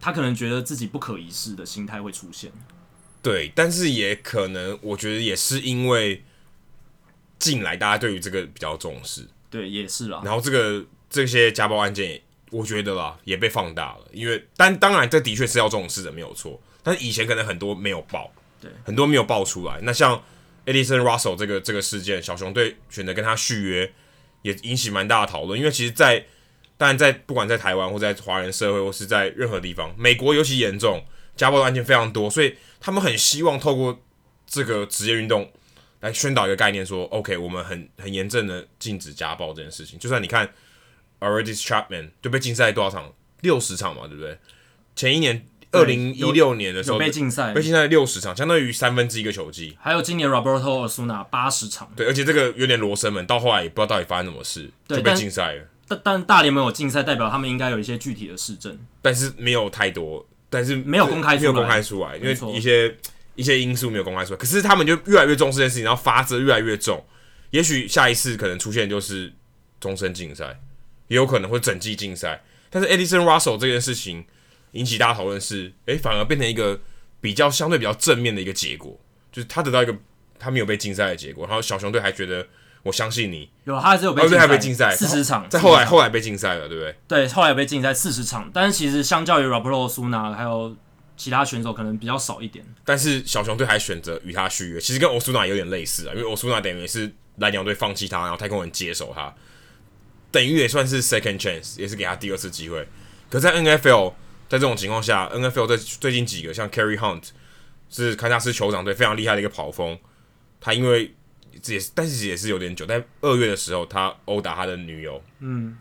他可能觉得自己不可一世的心态会出现。对，但是也可能，我觉得也是因为近来大家对于这个比较重视，对，也是啦。然后这个。这些家暴案件，我觉得啦也被放大了，因为但当然这的确是要重视的，没有错。但是以前可能很多没有报，对，很多没有爆出来。那像 Addison Russell 这个这个事件，小熊队选择跟他续约，也引起蛮大的讨论。因为其实在，在当然在不管在台湾或在华人社会或是在任何地方，美国尤其严重，家暴的案件非常多，所以他们很希望透过这个职业运动来宣导一个概念说，说 OK，我们很很严正的禁止家暴这件事情。就算你看。Aroldis Chapman 就被禁赛多少场？六十场嘛，对不对？前一年二零一六年的时候被禁赛，被禁赛六十场，相当于三分之一个球季。还有今年 Roberto Osuna 八十场，对，而且这个有点罗生门，到后来也不知道到底发生什么事，就被禁赛了。但但大联盟有禁赛，代表他们应该有一些具体的事证，但是没有太多，但是没有公开，没有公开出来，因为一些一些因素没有公开出来。可是他们就越来越重视这件事情，然后罚则越来越重。也许下一次可能出现就是终身禁赛，也有可能会整季禁赛。但是 Addison Russell 这件事情引起大家讨论是，哎、欸，反而变成一个比较相对比较正面的一个结果，就是他得到一个他没有被禁赛的结果，然后小熊队还觉得。我相信你有，他还是有被禁赛，还被禁赛四十场，在后来后来被禁赛了，对不对？对，后来被禁赛四十场，但是其实相较于 Roberto Osuna 还有其他选手，可能比较少一点。但是小熊队还选择与他续约，其实跟 Osuna 有点类似啊，因为 Osuna 等于是蓝鸟队放弃他，然后太空人接手他，等于也算是 second chance，也是给他第二次机会。可在 NFL，在这种情况下，NFL 在最近几个像 Carry Hunt 是堪萨斯酋长队非常厉害的一个跑锋，他因为。也是，但是也是有点久。在二月的时候，他殴打他的女友，嗯，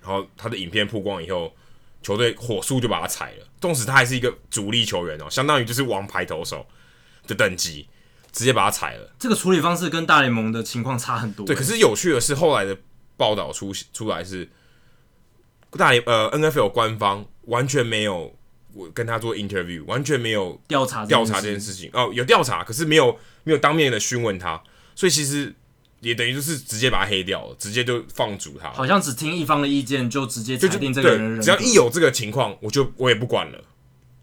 然后他的影片曝光以后，球队火速就把他裁了。纵使他还是一个主力球员哦，相当于就是王牌投手的等级，直接把他裁了。这个处理方式跟大联盟的情况差很多。对，可是有趣的是，后来的报道出出来是大联呃 NFL 官方完全没有我跟他做 interview，完全没有调查调查这件事情哦，有调查，可是没有没有当面的询问他。所以其实也等于就是直接把他黑掉了，直接就放逐他。好像只听一方的意见就直接裁定这个人。只要一有这个情况，我就我也不管了。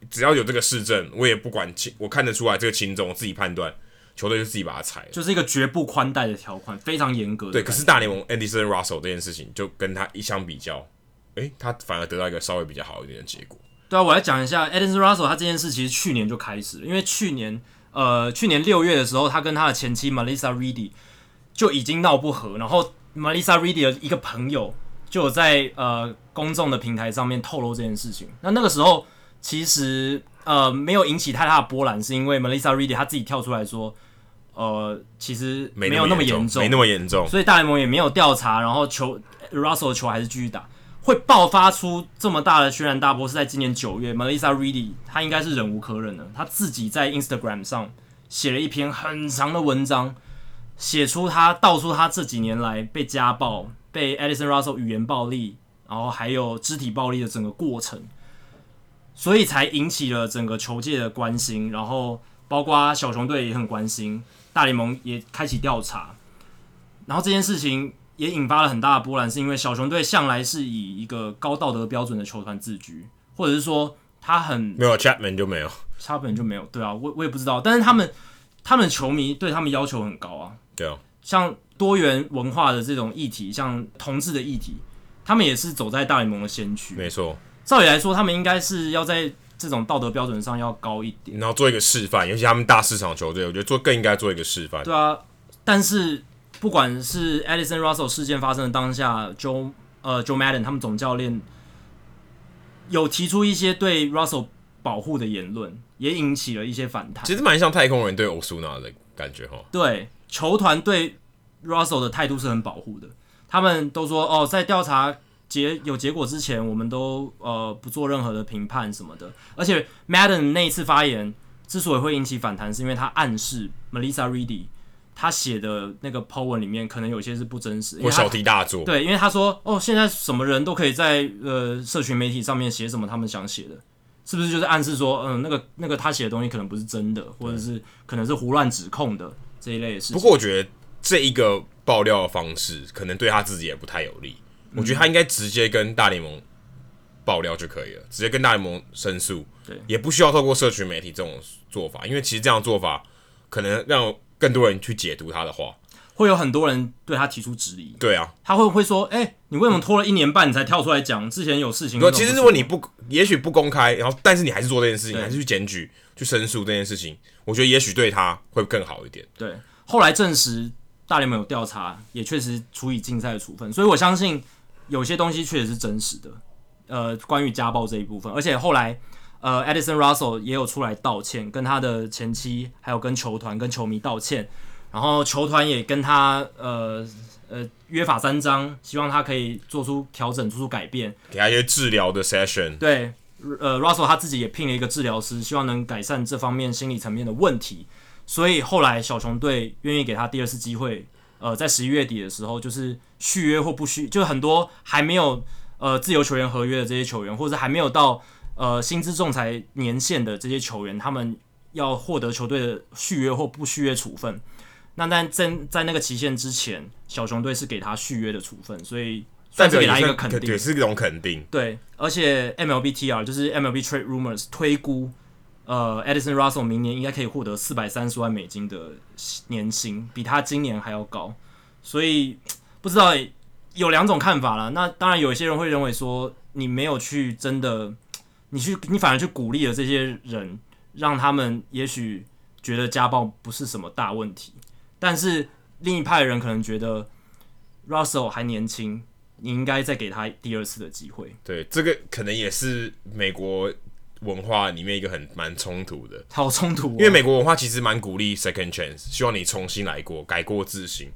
只要有这个市政，我也不管轻，我看得出来这个轻重，我自己判断，球队就自己把他裁了。就是一个绝不宽待的条款，非常严格。对，可是大联盟 Addison Russell 这件事情，就跟他一相比较，诶、欸，他反而得到一个稍微比较好一点的结果。对啊，我来讲一下 Addison Russell 他这件事，其实去年就开始了，因为去年呃去年六月的时候，他跟他的前妻 Melissa Reedy 就已经闹不和，然后 Melissa Reedy 的一个朋友就有在呃公众的平台上面透露这件事情。那那个时候其实呃没有引起太大的波澜，是因为 Melissa Reedy 他自己跳出来说，呃其实没有那么严重，没那么严重，所以大联盟也没有调查，然后球 Russell 的球还是继续打，会爆发出这么大的轩然大波是在今年九月，Melissa Reedy 她应该是忍无可忍了，她自己在 Instagram 上写了一篇很长的文章。写出他道出他这几年来被家暴、被 Addison Russell 语言暴力，然后还有肢体暴力的整个过程，所以才引起了整个球界的关心，然后包括小熊队也很关心，大联盟也开启调查，然后这件事情也引发了很大的波澜，是因为小熊队向来是以一个高道德标准的球团自居，或者是说他很没有 Chapman 就没有，Chapman 就没有，对啊，我我也不知道，但是他们他们球迷对他们要求很高啊。对啊，像多元文化的这种议题，像同志的议题，他们也是走在大联盟的先驱。没错，照理来说，他们应该是要在这种道德标准上要高一点，然后做一个示范。尤其他们大市场球队，我觉得做更应该做一个示范。对啊，但是不管是 Addison Russell 事件发生的当下，Joe 呃 Joe Madden 他们总教练有提出一些对 Russell 保护的言论，也引起了一些反弹。其实蛮像太空人对 Osuna 的感觉哈。对。球团对 Russell 的态度是很保护的，他们都说哦，在调查结有结果之前，我们都呃不做任何的评判什么的。而且 Madden 那一次发言之所以会引起反弹，是因为他暗示 Melissa Reedy 他写的那个 po 文里面可能有些是不真实，或小题大做。对，因为他说哦，现在什么人都可以在呃社群媒体上面写什么他们想写的，是不是就是暗示说嗯那个那个他写的东西可能不是真的，或者是可能是胡乱指控的。这一类的事情。不过我觉得这一个爆料的方式可能对他自己也不太有利。嗯、我觉得他应该直接跟大联盟爆料就可以了，直接跟大联盟申诉，对，也不需要透过社群媒体这种做法，因为其实这样做法可能让更多人去解读他的话，会有很多人对他提出质疑。对啊，他会不会说，哎、欸，你为什么拖了一年半你才跳出来讲？之前有事情。其实如果你不，也许不公开，然后但是你还是做这件事情，还是去检举。去申诉这件事情，我觉得也许对他会更好一点。对，后来证实大联盟有调查，也确实处以禁赛的处分，所以我相信有些东西确实是真实的。呃，关于家暴这一部分，而且后来呃，Addison Russell 也有出来道歉，跟他的前妻还有跟球团跟球迷道歉，然后球团也跟他呃呃约法三章，希望他可以做出调整，做出改变，给他一些治疗的 session。对。呃，Russell 他自己也聘了一个治疗师，希望能改善这方面心理层面的问题。所以后来小熊队愿意给他第二次机会。呃，在十一月底的时候，就是续约或不续，就是很多还没有呃自由球员合约的这些球员，或者还没有到呃薪资仲裁年限的这些球员，他们要获得球队的续约或不续约处分。那但在在那个期限之前，小熊队是给他续约的处分，所以算是给他一个肯定，也是一种肯定。对，而且 MLBTR 就是 MLB Trade Rumors 推估，呃，Edison Russell 明年应该可以获得四百三十万美金的年薪，比他今年还要高。所以不知道有两种看法了。那当然，有一些人会认为说，你没有去真的，你去你反而去鼓励了这些人，让他们也许觉得家暴不是什么大问题。但是另一派人可能觉得 Russell 还年轻，你应该再给他第二次的机会。对，这个可能也是美国文化里面一个很蛮冲突的。好冲突哦，因为美国文化其实蛮鼓励 second chance，希望你重新来过，改过自新。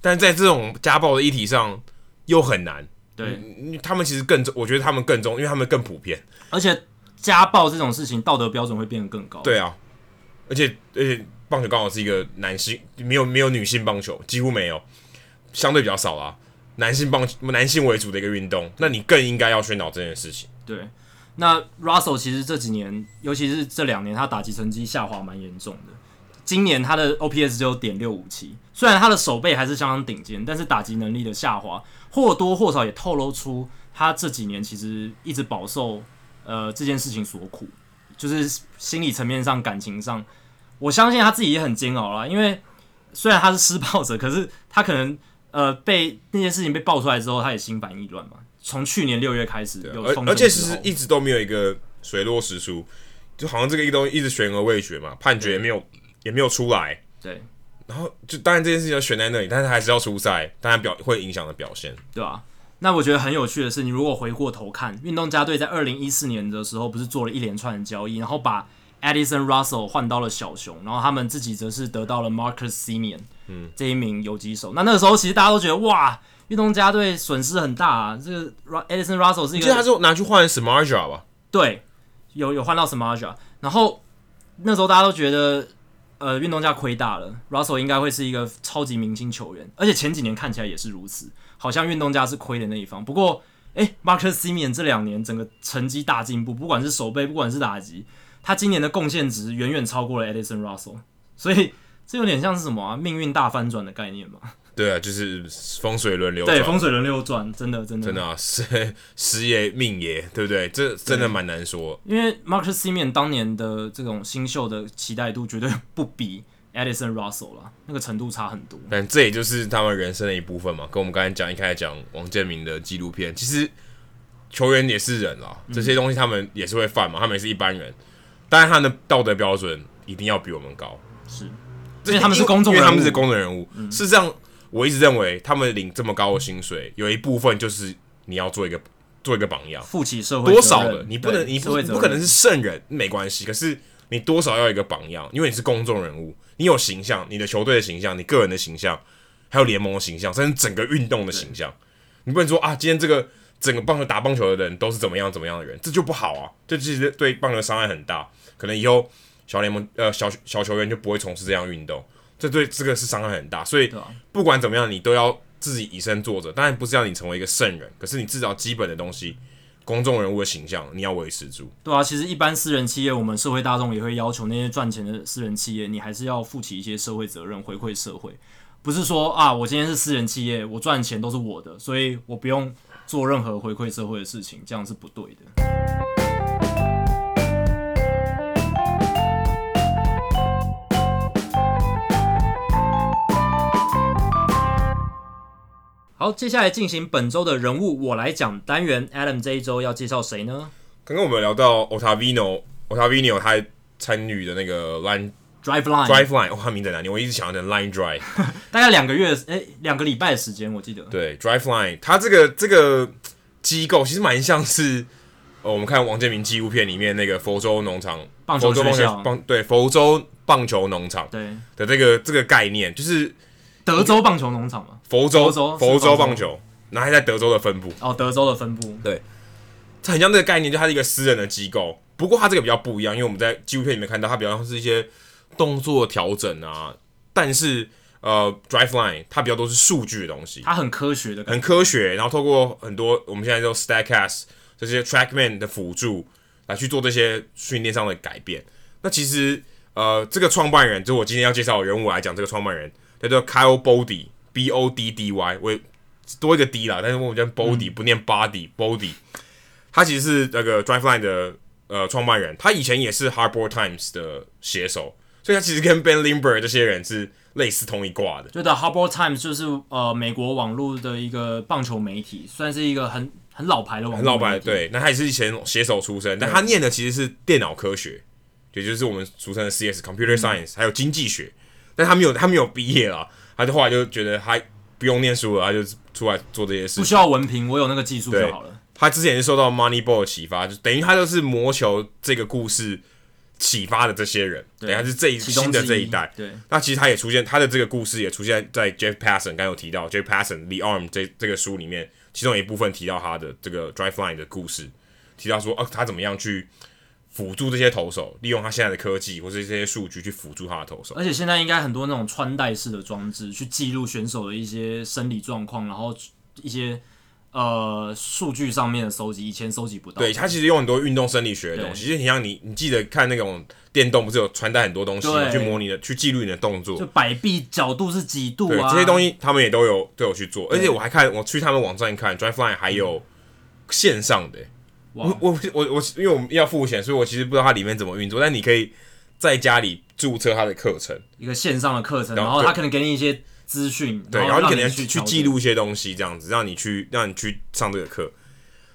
但在这种家暴的议题上又很难。对，他们其实更重，我觉得他们更重，因为他们更普遍。而且家暴这种事情道德标准会变得更高。对啊，而且而且。棒球刚好是一个男性，没有没有女性棒球，几乎没有，相对比较少啦。男性棒男性为主的一个运动，那你更应该要宣导这件事情。对，那 Russell 其实这几年，尤其是这两年，他打击成绩下滑蛮严重的。今年他的 OPS 只有点六五七，虽然他的守备还是相当顶尖，但是打击能力的下滑或多或少也透露出他这几年其实一直饱受呃这件事情所苦，就是心理层面上、感情上。我相信他自己也很煎熬啦，因为虽然他是施暴者，可是他可能呃被那件事情被爆出来之后，他也心烦意乱嘛。从去年六月开始有，而而且其实一直都没有一个水落石出，就好像这个东西一直悬而未决嘛，判决也没有也没有出来。对，然后就当然这件事情要悬在那里，但是还是要出赛，当然表会影响的表现，对吧、啊？那我觉得很有趣的是，你如果回过头看，运动家队在二零一四年的时候，不是做了一连串的交易，然后把 Addison Russell 换到了小熊，然后他们自己则是得到了 Marcus Simeon，嗯，这一名游击手。那那个时候其实大家都觉得哇，运动家队损失很大啊。这个 Addison Russell 是一个，其实他是拿去换 Samardzija 吧？对，有有换到 Samardzija。然后那时候大家都觉得，呃，运动家亏大了，Russell 应该会是一个超级明星球员，而且前几年看起来也是如此，好像运动家是亏的那一方。不过，诶，Marcus Simeon 这两年整个成绩大进步，不管是守备，不管是打击。他今年的贡献值远远超过了 Addison Russell，所以这有点像是什么啊？命运大翻转的概念嘛？对啊，就是风水轮流转。对，风水轮流转，真的，真的，真的啊，时时也命也，对不对？这真的蛮难说。因为 Marcus Semien 当年的这种新秀的期待度绝对不比 Addison Russell 啦，那个程度差很多。但这也就是他们人生的一部分嘛。跟我们刚才讲，一开始讲王建民的纪录片，其实球员也是人啦，这些东西他们也是会犯嘛，他们也是一般人。当然，他的道德标准一定要比我们高，是，因为他们是公众，因为他们是公众人物。嗯、事实上，我一直认为，他们领这么高的薪水，有一部分就是你要做一个做一个榜样，负起社会多少的，你不能，你不不可能是圣人，没关系。可是你多少要一个榜样，因为你是公众人物，你有形象，你的球队的形象，你个人的形象，还有联盟的形象，甚至整个运动的形象，你不能说啊，今天这个。整个棒球打棒球的人都是怎么样怎么样的人，这就不好啊！这其实对棒球伤害很大，可能以后小联盟呃小小球员就不会从事这样运动，这对这个是伤害很大。所以不管怎么样，你都要自己以身作则。当然不是要你成为一个圣人，可是你至少基本的东西，公众人物的形象你要维持住。对啊，其实一般私人企业，我们社会大众也会要求那些赚钱的私人企业，你还是要负起一些社会责任，回馈社会。不是说啊，我今天是私人企业，我赚钱都是我的，所以我不用。做任何回馈社会的事情，这样是不对的。好，接下来进行本周的人物我来讲单元。Adam 这一周要介绍谁呢？刚刚我们聊到 Ottavino，Ottavino 他参与的那个 Line。Drive line, Drive line，哦，他名字很难念，我一直想要念 Line Drive，[LAUGHS] 大概两个月，哎、欸，两个礼拜的时间，我记得。对，Drive line，他这个这个机构其实蛮像是，呃，我们看王建民纪录片里面那个佛州农场棒球学校，棒对佛州棒球农场对的这个这个概念，就是德州棒球农场嘛，佛州佛州棒球，然后还在德州的分部，哦，德州的分部，对。很像这个概念，就它是一个私人的机构。不过它这个比较不一样，因为我们在纪录片里面看到，它比较像是一些动作调整啊。但是呃，Driveline 它比较多是数据的东西，它很科学的，很科学。然后透过很多我们现在叫 Statcast 这些 Trackman 的辅助来去做这些训练上的改变。那其实呃，这个创办人就我今天要介绍的人物来讲，这个创办人叫做 Kyle Boddy，B O D D Y，我多一个 D 啦，但是我们叫 Boddy，、嗯、不念 Body，Boddy。他其实是那个 Driveline 的呃创办人，他以前也是 Hardball Times 的写手，所以他其实跟 Ben Lindbergh 这些人是类似同一挂的。对的，Hardball Times 就是呃美国网络的一个棒球媒体，算是一个很很老牌的网络。很老牌，对。那他也是以前写手出身，但他念的其实是电脑科学，也就是我们俗称的 CS（Computer Science），、嗯、还有经济学。但他没有，他没有毕业了，他就后来就觉得他不用念书了，他就出来做这些事。不需要文凭，我有那个技术就好了。他之前是受到 Moneyball 的启发，就等于他就是魔球这个故事启发的这些人，等于他是这一新的这一代。对，那其实他也出现，他的这个故事也出现在 Jeff Passan 刚刚有提到 Jeff Passan The Arm 这这个书里面，其中一部分提到他的这个 Driveline 的故事，提到说哦、啊，他怎么样去辅助这些投手，利用他现在的科技或者这些数据去辅助他的投手。而且现在应该很多那种穿戴式的装置，去记录选手的一些生理状况，然后一些。呃，数据上面的收集，以前收集不到。对，他其实用很多运动生理学的东西，就你像你，你记得看那种电动，不是有穿戴很多东西，去模拟的，去记录你的动作，就摆臂角度是几度啊？对，这些东西他们也都有都有去做，而且我还看，我去他们网站看，Driveline 还有线上的。我我我我，因为我们要付钱，所以我其实不知道它里面怎么运作，但你可以在家里注册他的课程，一个线上的课程，然后他可能给你一些。资讯对，然后你可能去去记录一些东西，这样子让你去让你去上这个课。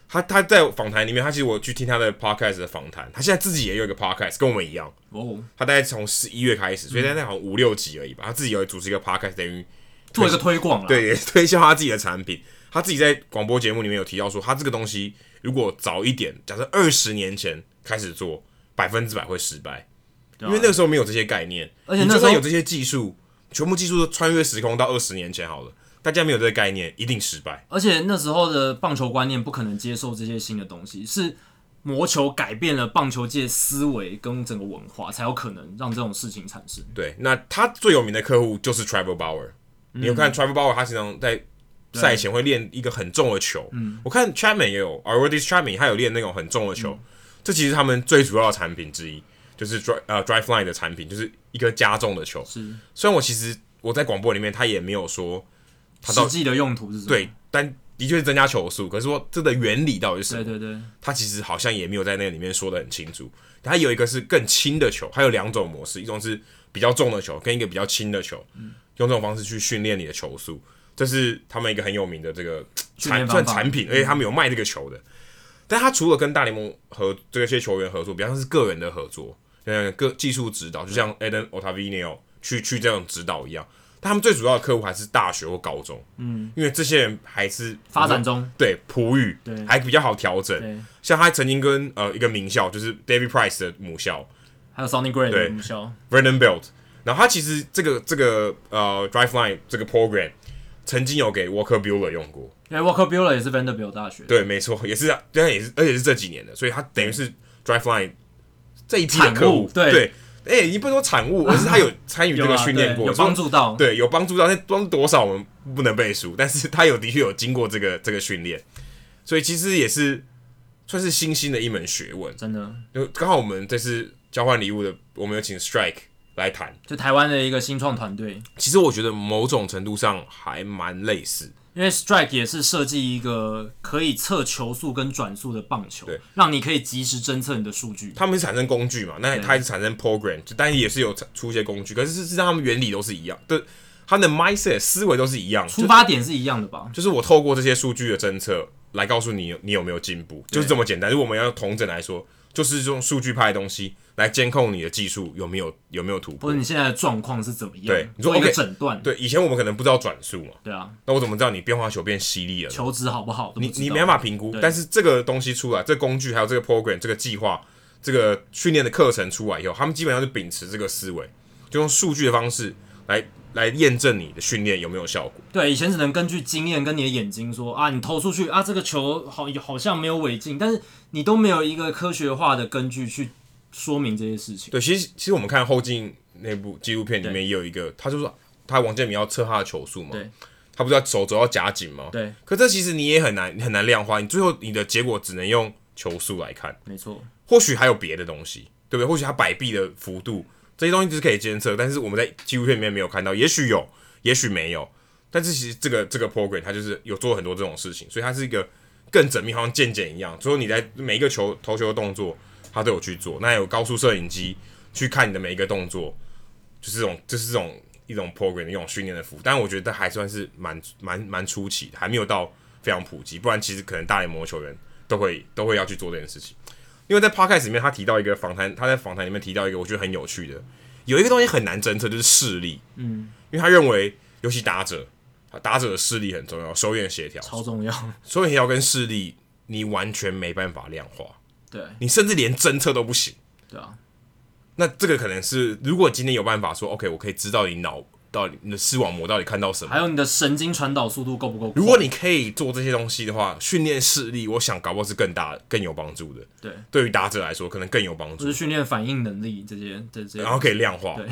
他他在访谈里面，他其实我去听他的 podcast 的访谈，他现在自己也有一个 podcast，跟我们一样。哦，他大概从十一月开始，所以现在好像五六集而已吧。他自己有组织一个 podcast，等于做一个推广，对，推销他自己的产品。他自己在广播节目里面有提到说，他这个东西如果早一点，假设二十年前开始做，百分之百会失败，因为那个时候没有这些概念，而且那时候有这些技术。全部技术都穿越时空到二十年前好了，大家没有这个概念，一定失败。而且那时候的棒球观念不可能接受这些新的东西，是魔球改变了棒球界思维跟整个文化，才有可能让这种事情产生。对，那他最有名的客户就是 Travel Bauer。嗯、你有看 Travel Bauer，他经常在赛前会练一个很重的球。嗯，我看 Chapman 也有，Aroldis Chapman 他有练那种很重的球，嗯、这其实他们最主要的产品之一。就是 Drive 呃 Driveline 的产品，就是一个加重的球。是，虽然我其实我在广播里面他也没有说他实际的用途是什么，对，但的确是增加球速。可是说这个原理到底是什么？对对对，他其实好像也没有在那个里面说的很清楚。他有一个是更轻的球，它有两种模式，一种是比较重的球，跟一个比较轻的球，嗯、用这种方式去训练你的球速。这是他们一个很有名的这个产算产品，而且他们有卖这个球的。嗯、但他除了跟大联盟和这些球员合作，比方说是个人的合作。像，个技术指导就像 Eden Ottavino 去去这样指导一样，但他们最主要的客户还是大学或高中，嗯，因为这些人还是发展中，对普语，对，还比较好调整。像他曾经跟呃一个名校，就是 David Price 的母校，还有 Sonny Gray 的母校。Vanderbilt，然后他其实这个这个呃 Driveline 这个 program 曾经有给 Walker Buehler 用过，哎 Walker Buehler 也是 Vanderbilt 大学，对，没错，也是，但也是，而且是这几年的，所以他等于是 Driveline。这一批的客户，对，哎、欸，你不能说产物，[LAUGHS] 而是他有参与这个训练过，有帮助到，对，有帮助到。那帮多少我们不能背书，但是他有的确有经过这个这个训练，所以其实也是算是新兴的一门学问，真的。就刚好我们这次交换礼物的，我们有请 Strike 来谈，就台湾的一个新创团队。其实我觉得某种程度上还蛮类似。因为 Strike 也是设计一个可以测球速跟转速的棒球，对，让你可以及时侦测你的数据。他们是产生工具嘛？那它也是产生 program，就但是也是有出一些工具，可是事实上他们原理都是一样，对，他们的 mindset 思维都是一样，出发点是一样的吧？就，就是我透过这些数据的侦测来告诉你你有没有进步，就是这么简单。如果我们要同整来说。就是这种数据派的东西来监控你的技术有没有有没有突破，或者你现在的状况是怎么样？对，你做一个诊断。对，以前我们可能不知道转速嘛。对啊。那我怎么知道你变化球变犀利了？球质好不好？你你没办法评估。但是这个东西出来，这个工具还有这个 program 这个计划这个训练的课程出来以后，他们基本上是秉持这个思维，就用数据的方式来来验证你的训练有没有效果。对，以前只能根据经验跟你的眼睛说啊，你投出去啊，这个球好好像没有违禁，但是你都没有一个科学化的根据去说明这些事情。对，其实其实我们看后进那部纪录片里面也有一个，他就说他王建民要测他的球速嘛，对，他不是要手肘要夹紧吗？对，可这其实你也很难很难量化，你最后你的结果只能用球速来看。没错，或许还有别的东西，对不对？或许他摆臂的幅度。这些东西都是可以监测，但是我们在纪录片里面没有看到，也许有，也许没有。但是其实这个这个 program 它就是有做很多这种事情，所以它是一个更缜密，好像健检一样。所以你在每一个球投球的动作，它都有去做。那有高速摄影机去看你的每一个动作，就是这种就是这种一种 program 的一种训练的服务。但我觉得还算是蛮蛮蛮初期的，还没有到非常普及。不然其实可能大联盟球员都会都会要去做这件事情。因为在 podcast 里面，他提到一个访谈，他在访谈里面提到一个我觉得很有趣的，有一个东西很难侦测，就是视力。嗯，因为他认为，尤其打者，打者的视力很重要，手眼协调超重要。手眼协调跟视力，你完全没办法量化。对，你甚至连侦测都不行。对啊，那这个可能是，如果今天有办法说，OK，我可以知道你脑。到底你的视网膜到底看到什么？还有你的神经传导速度够不够？如果你可以做这些东西的话，训练视力，我想搞不好是更大、更有帮助的。对，对于打者来说，可能更有帮助。就是训练反应能力这些，这些，然后可以量化。对，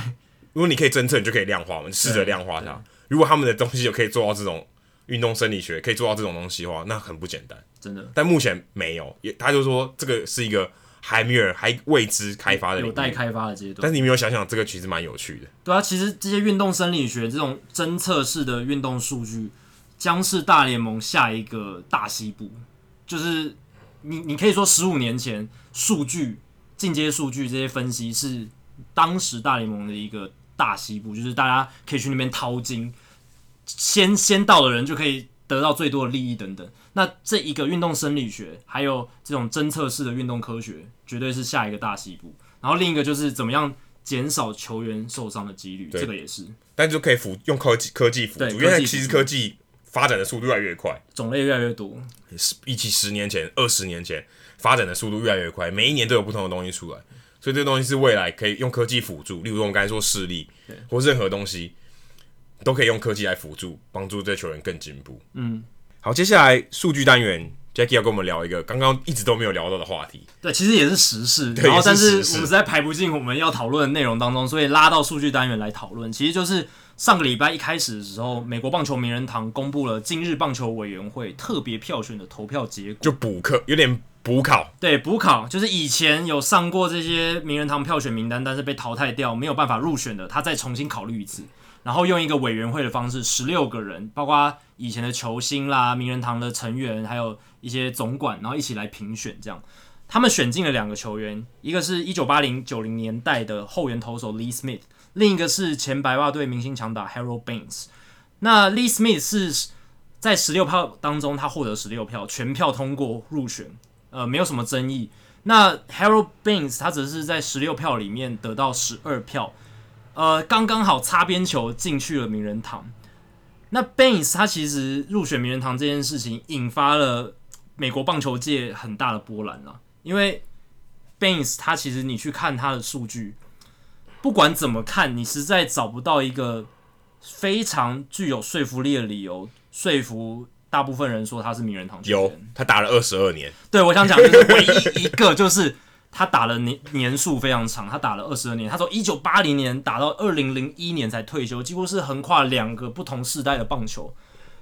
如果你可以侦测，你就可以量化嘛，试着量化它。如果他们的东西就可以做到这种运动生理学，可以做到这种东西的话，那很不简单，真的。但目前没有，也他就说这个是一个。还没有，还未知开发的，有待开发的阶段。但是你没有想想，这个其实蛮有趣的。对啊，其实这些运动生理学这种侦测式的运动数据，将是大联盟下一个大西部。就是你，你可以说十五年前数据进阶数据这些分析是当时大联盟的一个大西部，就是大家可以去那边淘金，先先到的人就可以得到最多的利益等等。那这一个运动生理学，还有这种侦测式的运动科学，绝对是下一个大西部。然后另一个就是怎么样减少球员受伤的几率，这个也是。但就可以辅用科技科技辅助，因为其实科技发展的速度越来越快，种类越来越多。比起十年前、二十年前，发展的速度越来越快，每一年都有不同的东西出来，所以这个东西是未来可以用科技辅助。例如我们刚才说视力，或任何东西都可以用科技来辅助，帮助这球员更进步。嗯。好，接下来数据单元，Jackie 要跟我们聊一个刚刚一直都没有聊到的话题。对，其实也是时事，然后但是我们实在排不进我们要讨论的内容当中，所以拉到数据单元来讨论。其实就是上个礼拜一开始的时候，美国棒球名人堂公布了今日棒球委员会特别票选的投票结果，就补课有点补考。对，补考就是以前有上过这些名人堂票选名单，但是被淘汰掉，没有办法入选的，他再重新考虑一次。然后用一个委员会的方式，十六个人，包括以前的球星啦、名人堂的成员，还有一些总管，然后一起来评选。这样，他们选进了两个球员，一个是一九八零九零年代的后援投手 Lee Smith，另一个是前白袜队明星强打 Harold Baines。那 Lee Smith 是在十六票当中，他获得十六票，全票通过入选，呃，没有什么争议。那 Harold Baines 他只是在十六票里面得到十二票。呃，刚刚好擦边球进去了名人堂。那 Baines 他其实入选名人堂这件事情，引发了美国棒球界很大的波澜了。因为 Baines 他其实你去看他的数据，不管怎么看，你实在找不到一个非常具有说服力的理由说服大部分人说他是名人堂球员。有，他打了二十二年。对，我想讲就是唯一一个就是。他打了年年数非常长，他打了二十二年，他从一九八零年打到二零零一年才退休，几乎是横跨两个不同世代的棒球。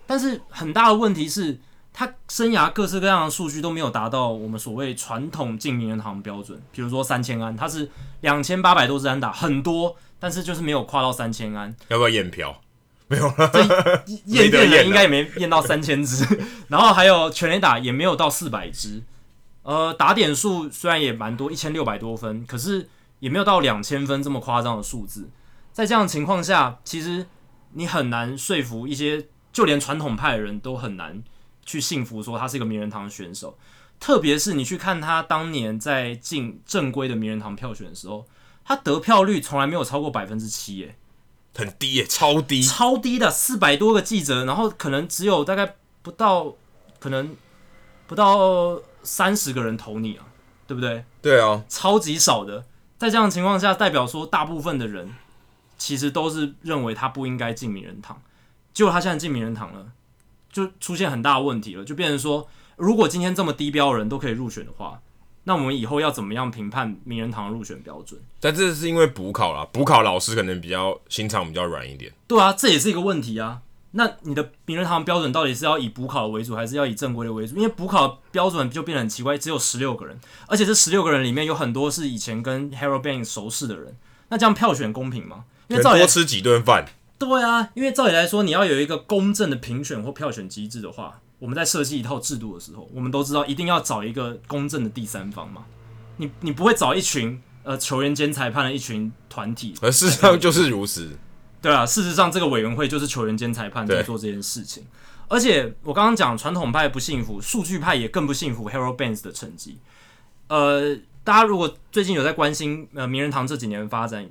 但是很大的问题是，他生涯各式各样的数据都没有达到我们所谓传统进名人堂标准。比如说三千安，他是两千八百多支安打，很多，但是就是没有跨到三千安。要不要验票？没有了，验验人应该也没验到三千支。然后还有全垒打也没有到四百支。呃，打点数虽然也蛮多，一千六百多分，可是也没有到两千分这么夸张的数字。在这样的情况下，其实你很难说服一些，就连传统派的人都很难去信服说他是一个名人堂选手。特别是你去看他当年在进正规的名人堂票选的时候，他得票率从来没有超过百分之七，耶，很低耶，超低，超低的，四百多个记者，然后可能只有大概不到，可能不到。三十个人投你啊，对不对？对啊，超级少的。在这样的情况下，代表说大部分的人其实都是认为他不应该进名人堂，结果他现在进名人堂了，就出现很大的问题了，就变成说，如果今天这么低标的人都可以入选的话，那我们以后要怎么样评判名人堂的入选标准？但这是因为补考啦，补考老师可能比较心肠比较软一点。对啊，这也是一个问题啊。那你的名人堂标准到底是要以补考为主，还是要以正规的为主？因为补考标准就变得很奇怪，只有十六个人，而且这十六个人里面有很多是以前跟 Harold b a n k 熟识的人。那这样票选公平吗？因为照多吃几顿饭。对啊，因为照理来说，你要有一个公正的评选或票选机制的话，我们在设计一套制度的时候，我们都知道一定要找一个公正的第三方嘛。你你不会找一群呃球员兼裁判的一群团体，而 [LAUGHS] 事实上就是如此。对啊，事实上这个委员会就是球员兼裁判在做这件事情，而且我刚刚讲传统派不幸福，数据派也更不幸福 Harold Baines 的成绩。呃，大家如果最近有在关心呃名人堂这几年的发展，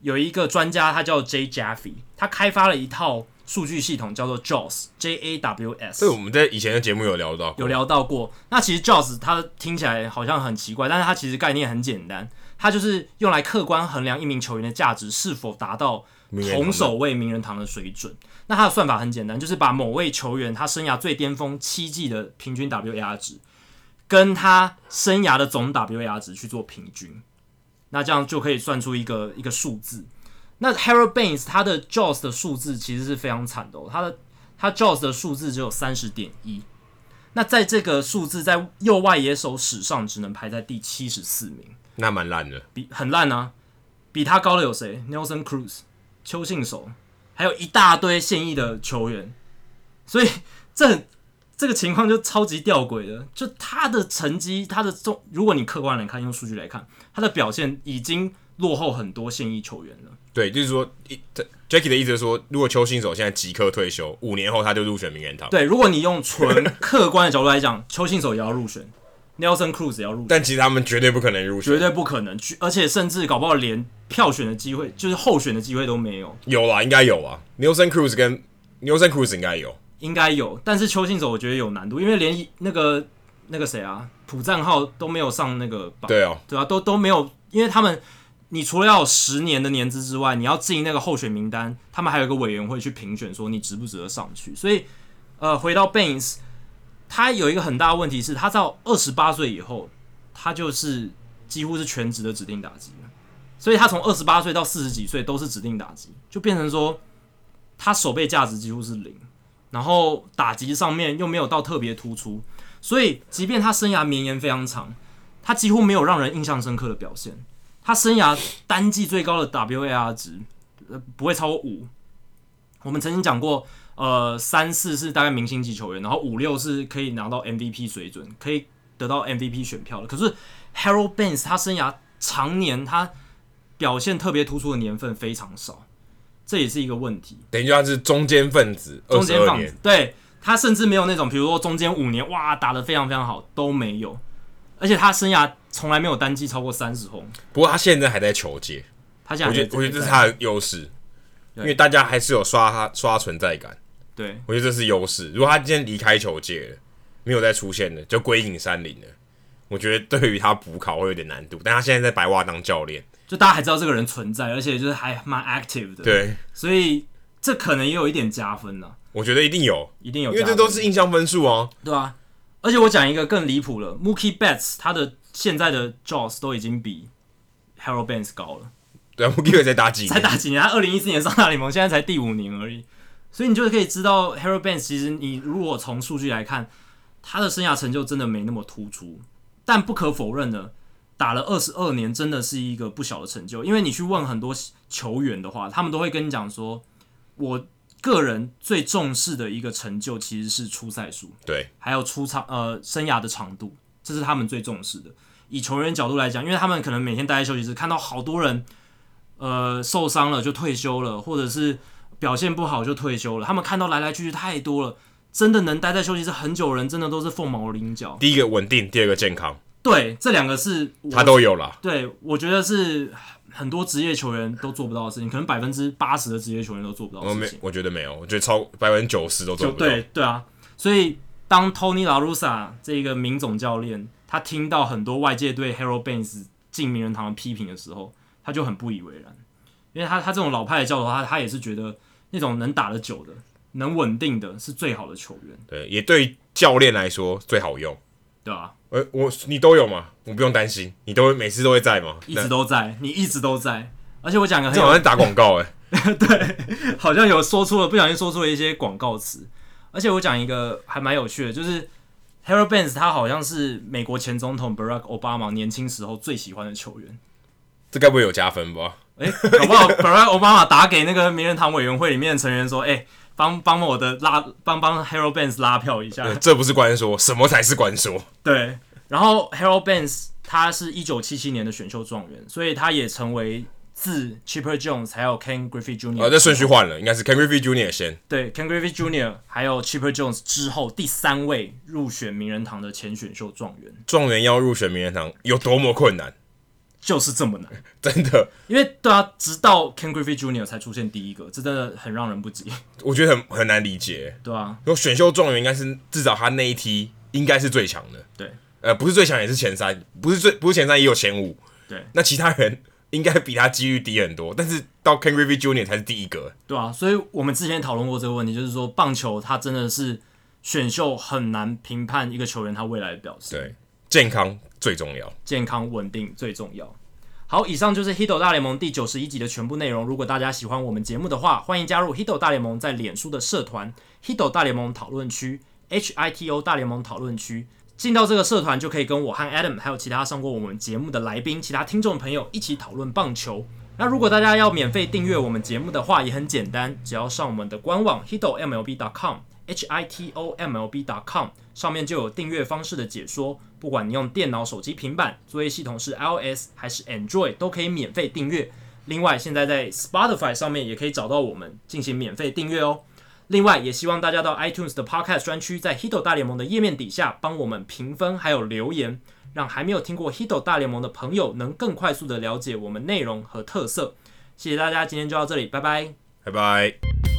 有一个专家他叫 Jay Jaffe，他开发了一套数据系统叫做 JAWS，J A W S。这，我们在以前的节目有聊到，有聊到过。那其实 JAWS 它听起来好像很奇怪，但是它其实概念很简单，它就是用来客观衡量一名球员的价值是否达到。同守卫名人堂的水准，那它的算法很简单，就是把某位球员他生涯最巅峰七季的平均 WAR 值，跟他生涯的总 WAR 值去做平均，那这样就可以算出一个一个数字。那 Harold Baines 他的 JAWS 的数字其实是非常惨的，哦，他的他 JAWS 的数字只有三十点一，那在这个数字在右外野手史上只能排在第七十四名，那蛮烂的，比很烂啊，比他高的有谁？Nelson Cruz。邱信守，还有一大堆现役的球员，所以这这个情况就超级吊诡的。就他的成绩，他的中，如果你客观来看，用数据来看，他的表现已经落后很多现役球员了。对，就是说，Jackie 的意思是说，如果邱信守现在即刻退休，五年后他就入选名人堂。对，如果你用纯客观的角度来讲，邱信守也要入选。Nelson Cruz 也要入选，但其实他们绝对不可能入选，绝对不可能，而且甚至搞不好连票选的机会，就是候选的机会都没有。有啦，应该有啊。Nelson Cruz 跟 Nelson Cruz 应该有，应该有。但是邱信守我觉得有难度，因为连那个那个谁啊，普赞浩都没有上那个榜，对啊，对啊，都都没有，因为他们你除了要有十年的年资之外，你要进那个候选名单，他们还有一个委员会去评选，说你值不值得上去。所以，呃，回到 Baines。他有一个很大的问题是，他到二十八岁以后，他就是几乎是全职的指定打击了。所以他从二十八岁到四十几岁都是指定打击，就变成说他守备价值几乎是零，然后打击上面又没有到特别突出。所以，即便他生涯绵延非常长，他几乎没有让人印象深刻的表现。他生涯单季最高的 WAR 值不会超过五。我们曾经讲过。呃，三四是大概明星级球员，然后五六是可以拿到 MVP 水准，可以得到 MVP 选票的。可是 Harold Baines 他生涯常年他表现特别突出的年份非常少，这也是一个问题。等于他是中间分子，中间分子，对，他甚至没有那种，比如说中间五年哇打得非常非常好都没有，而且他生涯从来没有单季超过三十轰。不过他现在还在球界，他现在，我觉得我觉得这是他的优势，因为大家还是有刷他刷存在感。对，我觉得这是优势。如果他今天离开球界了，没有再出现了，就归隐山林了，我觉得对于他补考会有点难度。但他现在在白袜当教练，就大家还知道这个人存在，而且就是还蛮 active 的。对，所以这可能也有一点加分呢。我觉得一定有，一定有，因为这都是印象分数啊，对啊。而且我讲一个更离谱了，Mookie Betts 他的现在的 JAWS 都已经比 Harold Baines 高了。对啊，Mookie 才打几年？才打几年？他二零一四年上大联盟，现在才第五年而已。所以你就可以知道，Harold Baines 其实你如果从数据来看，他的生涯成就真的没那么突出。但不可否认的，打了二十二年真的是一个不小的成就。因为你去问很多球员的话，他们都会跟你讲说，我个人最重视的一个成就其实是出赛数，对，还有出场呃生涯的长度，这是他们最重视的。以球员角度来讲，因为他们可能每天待在休息室，看到好多人呃受伤了就退休了，或者是。表现不好就退休了，他们看到来来去去太多了，真的能待在休息室很久的人，真的都是凤毛麟角。第一个稳定，第二个健康，对，这两个是他都有了。对，我觉得是很多职业球员都做不到的事情，可能百分之八十的职业球员都做不到的事情。我觉得没有，我觉得超百分之九十都做不到。对对啊，所以当 Tony La Russa 这个名总教练，他听到很多外界对 Harold Baines 进名人堂的批评的时候，他就很不以为然。因为他他这种老派的教头，他他也是觉得那种能打得久的、能稳定的是最好的球员。对，也对教练来说最好用，对啊，呃，我你都有吗？我不用担心，你都会每次都会在吗？一直都在，你一直都在。而且我讲个很，这好像打广告哎，[LAUGHS] 对，好像有说出了不小心说出了一些广告词。而且我讲一个还蛮有趣的，就是 Harold Baines 他好像是美国前总统 Barack Obama 年轻时候最喜欢的球员。这该不会有加分吧？哎、欸，搞不好 Barack Obama 打给那个名人堂委员会里面的成员说：“哎、欸，帮帮我的拉，帮帮 Harold Baines 拉票一下。”这不是官说，什么才是官说？[LAUGHS] 对。然后 Harold Baines 他是一九七七年的选秀状元，所以他也成为自 Chipper Jones 还有 Ken Griffey Jr. 啊，这顺序换了，应该是 Ken Griffey Jr. 先。对，Ken Griffey Jr. 还有 Chipper Jones 之后第三位入选名人堂的前选秀状元。状元要入选名人堂有多么困难？就是这么难，[LAUGHS] 真的。因为对啊，直到 Ken Griffey Jr. 才出现第一个，这真的很让人不解。我觉得很很难理解。对啊，有选秀状元应该是至少他那一梯应该是最强的。对，呃，不是最强也是前三，不是最不是前三也有前五。对，那其他人应该比他几率低很多，但是到 Ken Griffey Jr. 才是第一个。对啊，所以我们之前讨论过这个问题，就是说棒球它真的是选秀很难评判一个球员他未来的表现。对，健康最重要，健康稳定最重要。好，以上就是 Hito 大联盟第九十一集的全部内容。如果大家喜欢我们节目的话，欢迎加入 Hito 大联盟在脸书的社团 Hito 大联盟讨论区 H I T O 大联盟讨论区。进到这个社团就可以跟我和 Adam 还有其他上过我们节目的来宾、其他听众朋友一起讨论棒球。那如果大家要免费订阅我们节目的话，也很简单，只要上我们的官网 Hito MLB dot com H I T O M L B dot com 上面就有订阅方式的解说。不管你用电脑、手机、平板，作业系统是 iOS 还是 Android，都可以免费订阅。另外，现在在 Spotify 上面也可以找到我们进行免费订阅哦。另外，也希望大家到 iTunes 的 Podcast 专区，在 Hito 大联盟的页面底下帮我们评分还有留言，让还没有听过 Hito 大联盟的朋友能更快速的了解我们内容和特色。谢谢大家，今天就到这里，拜拜，拜拜。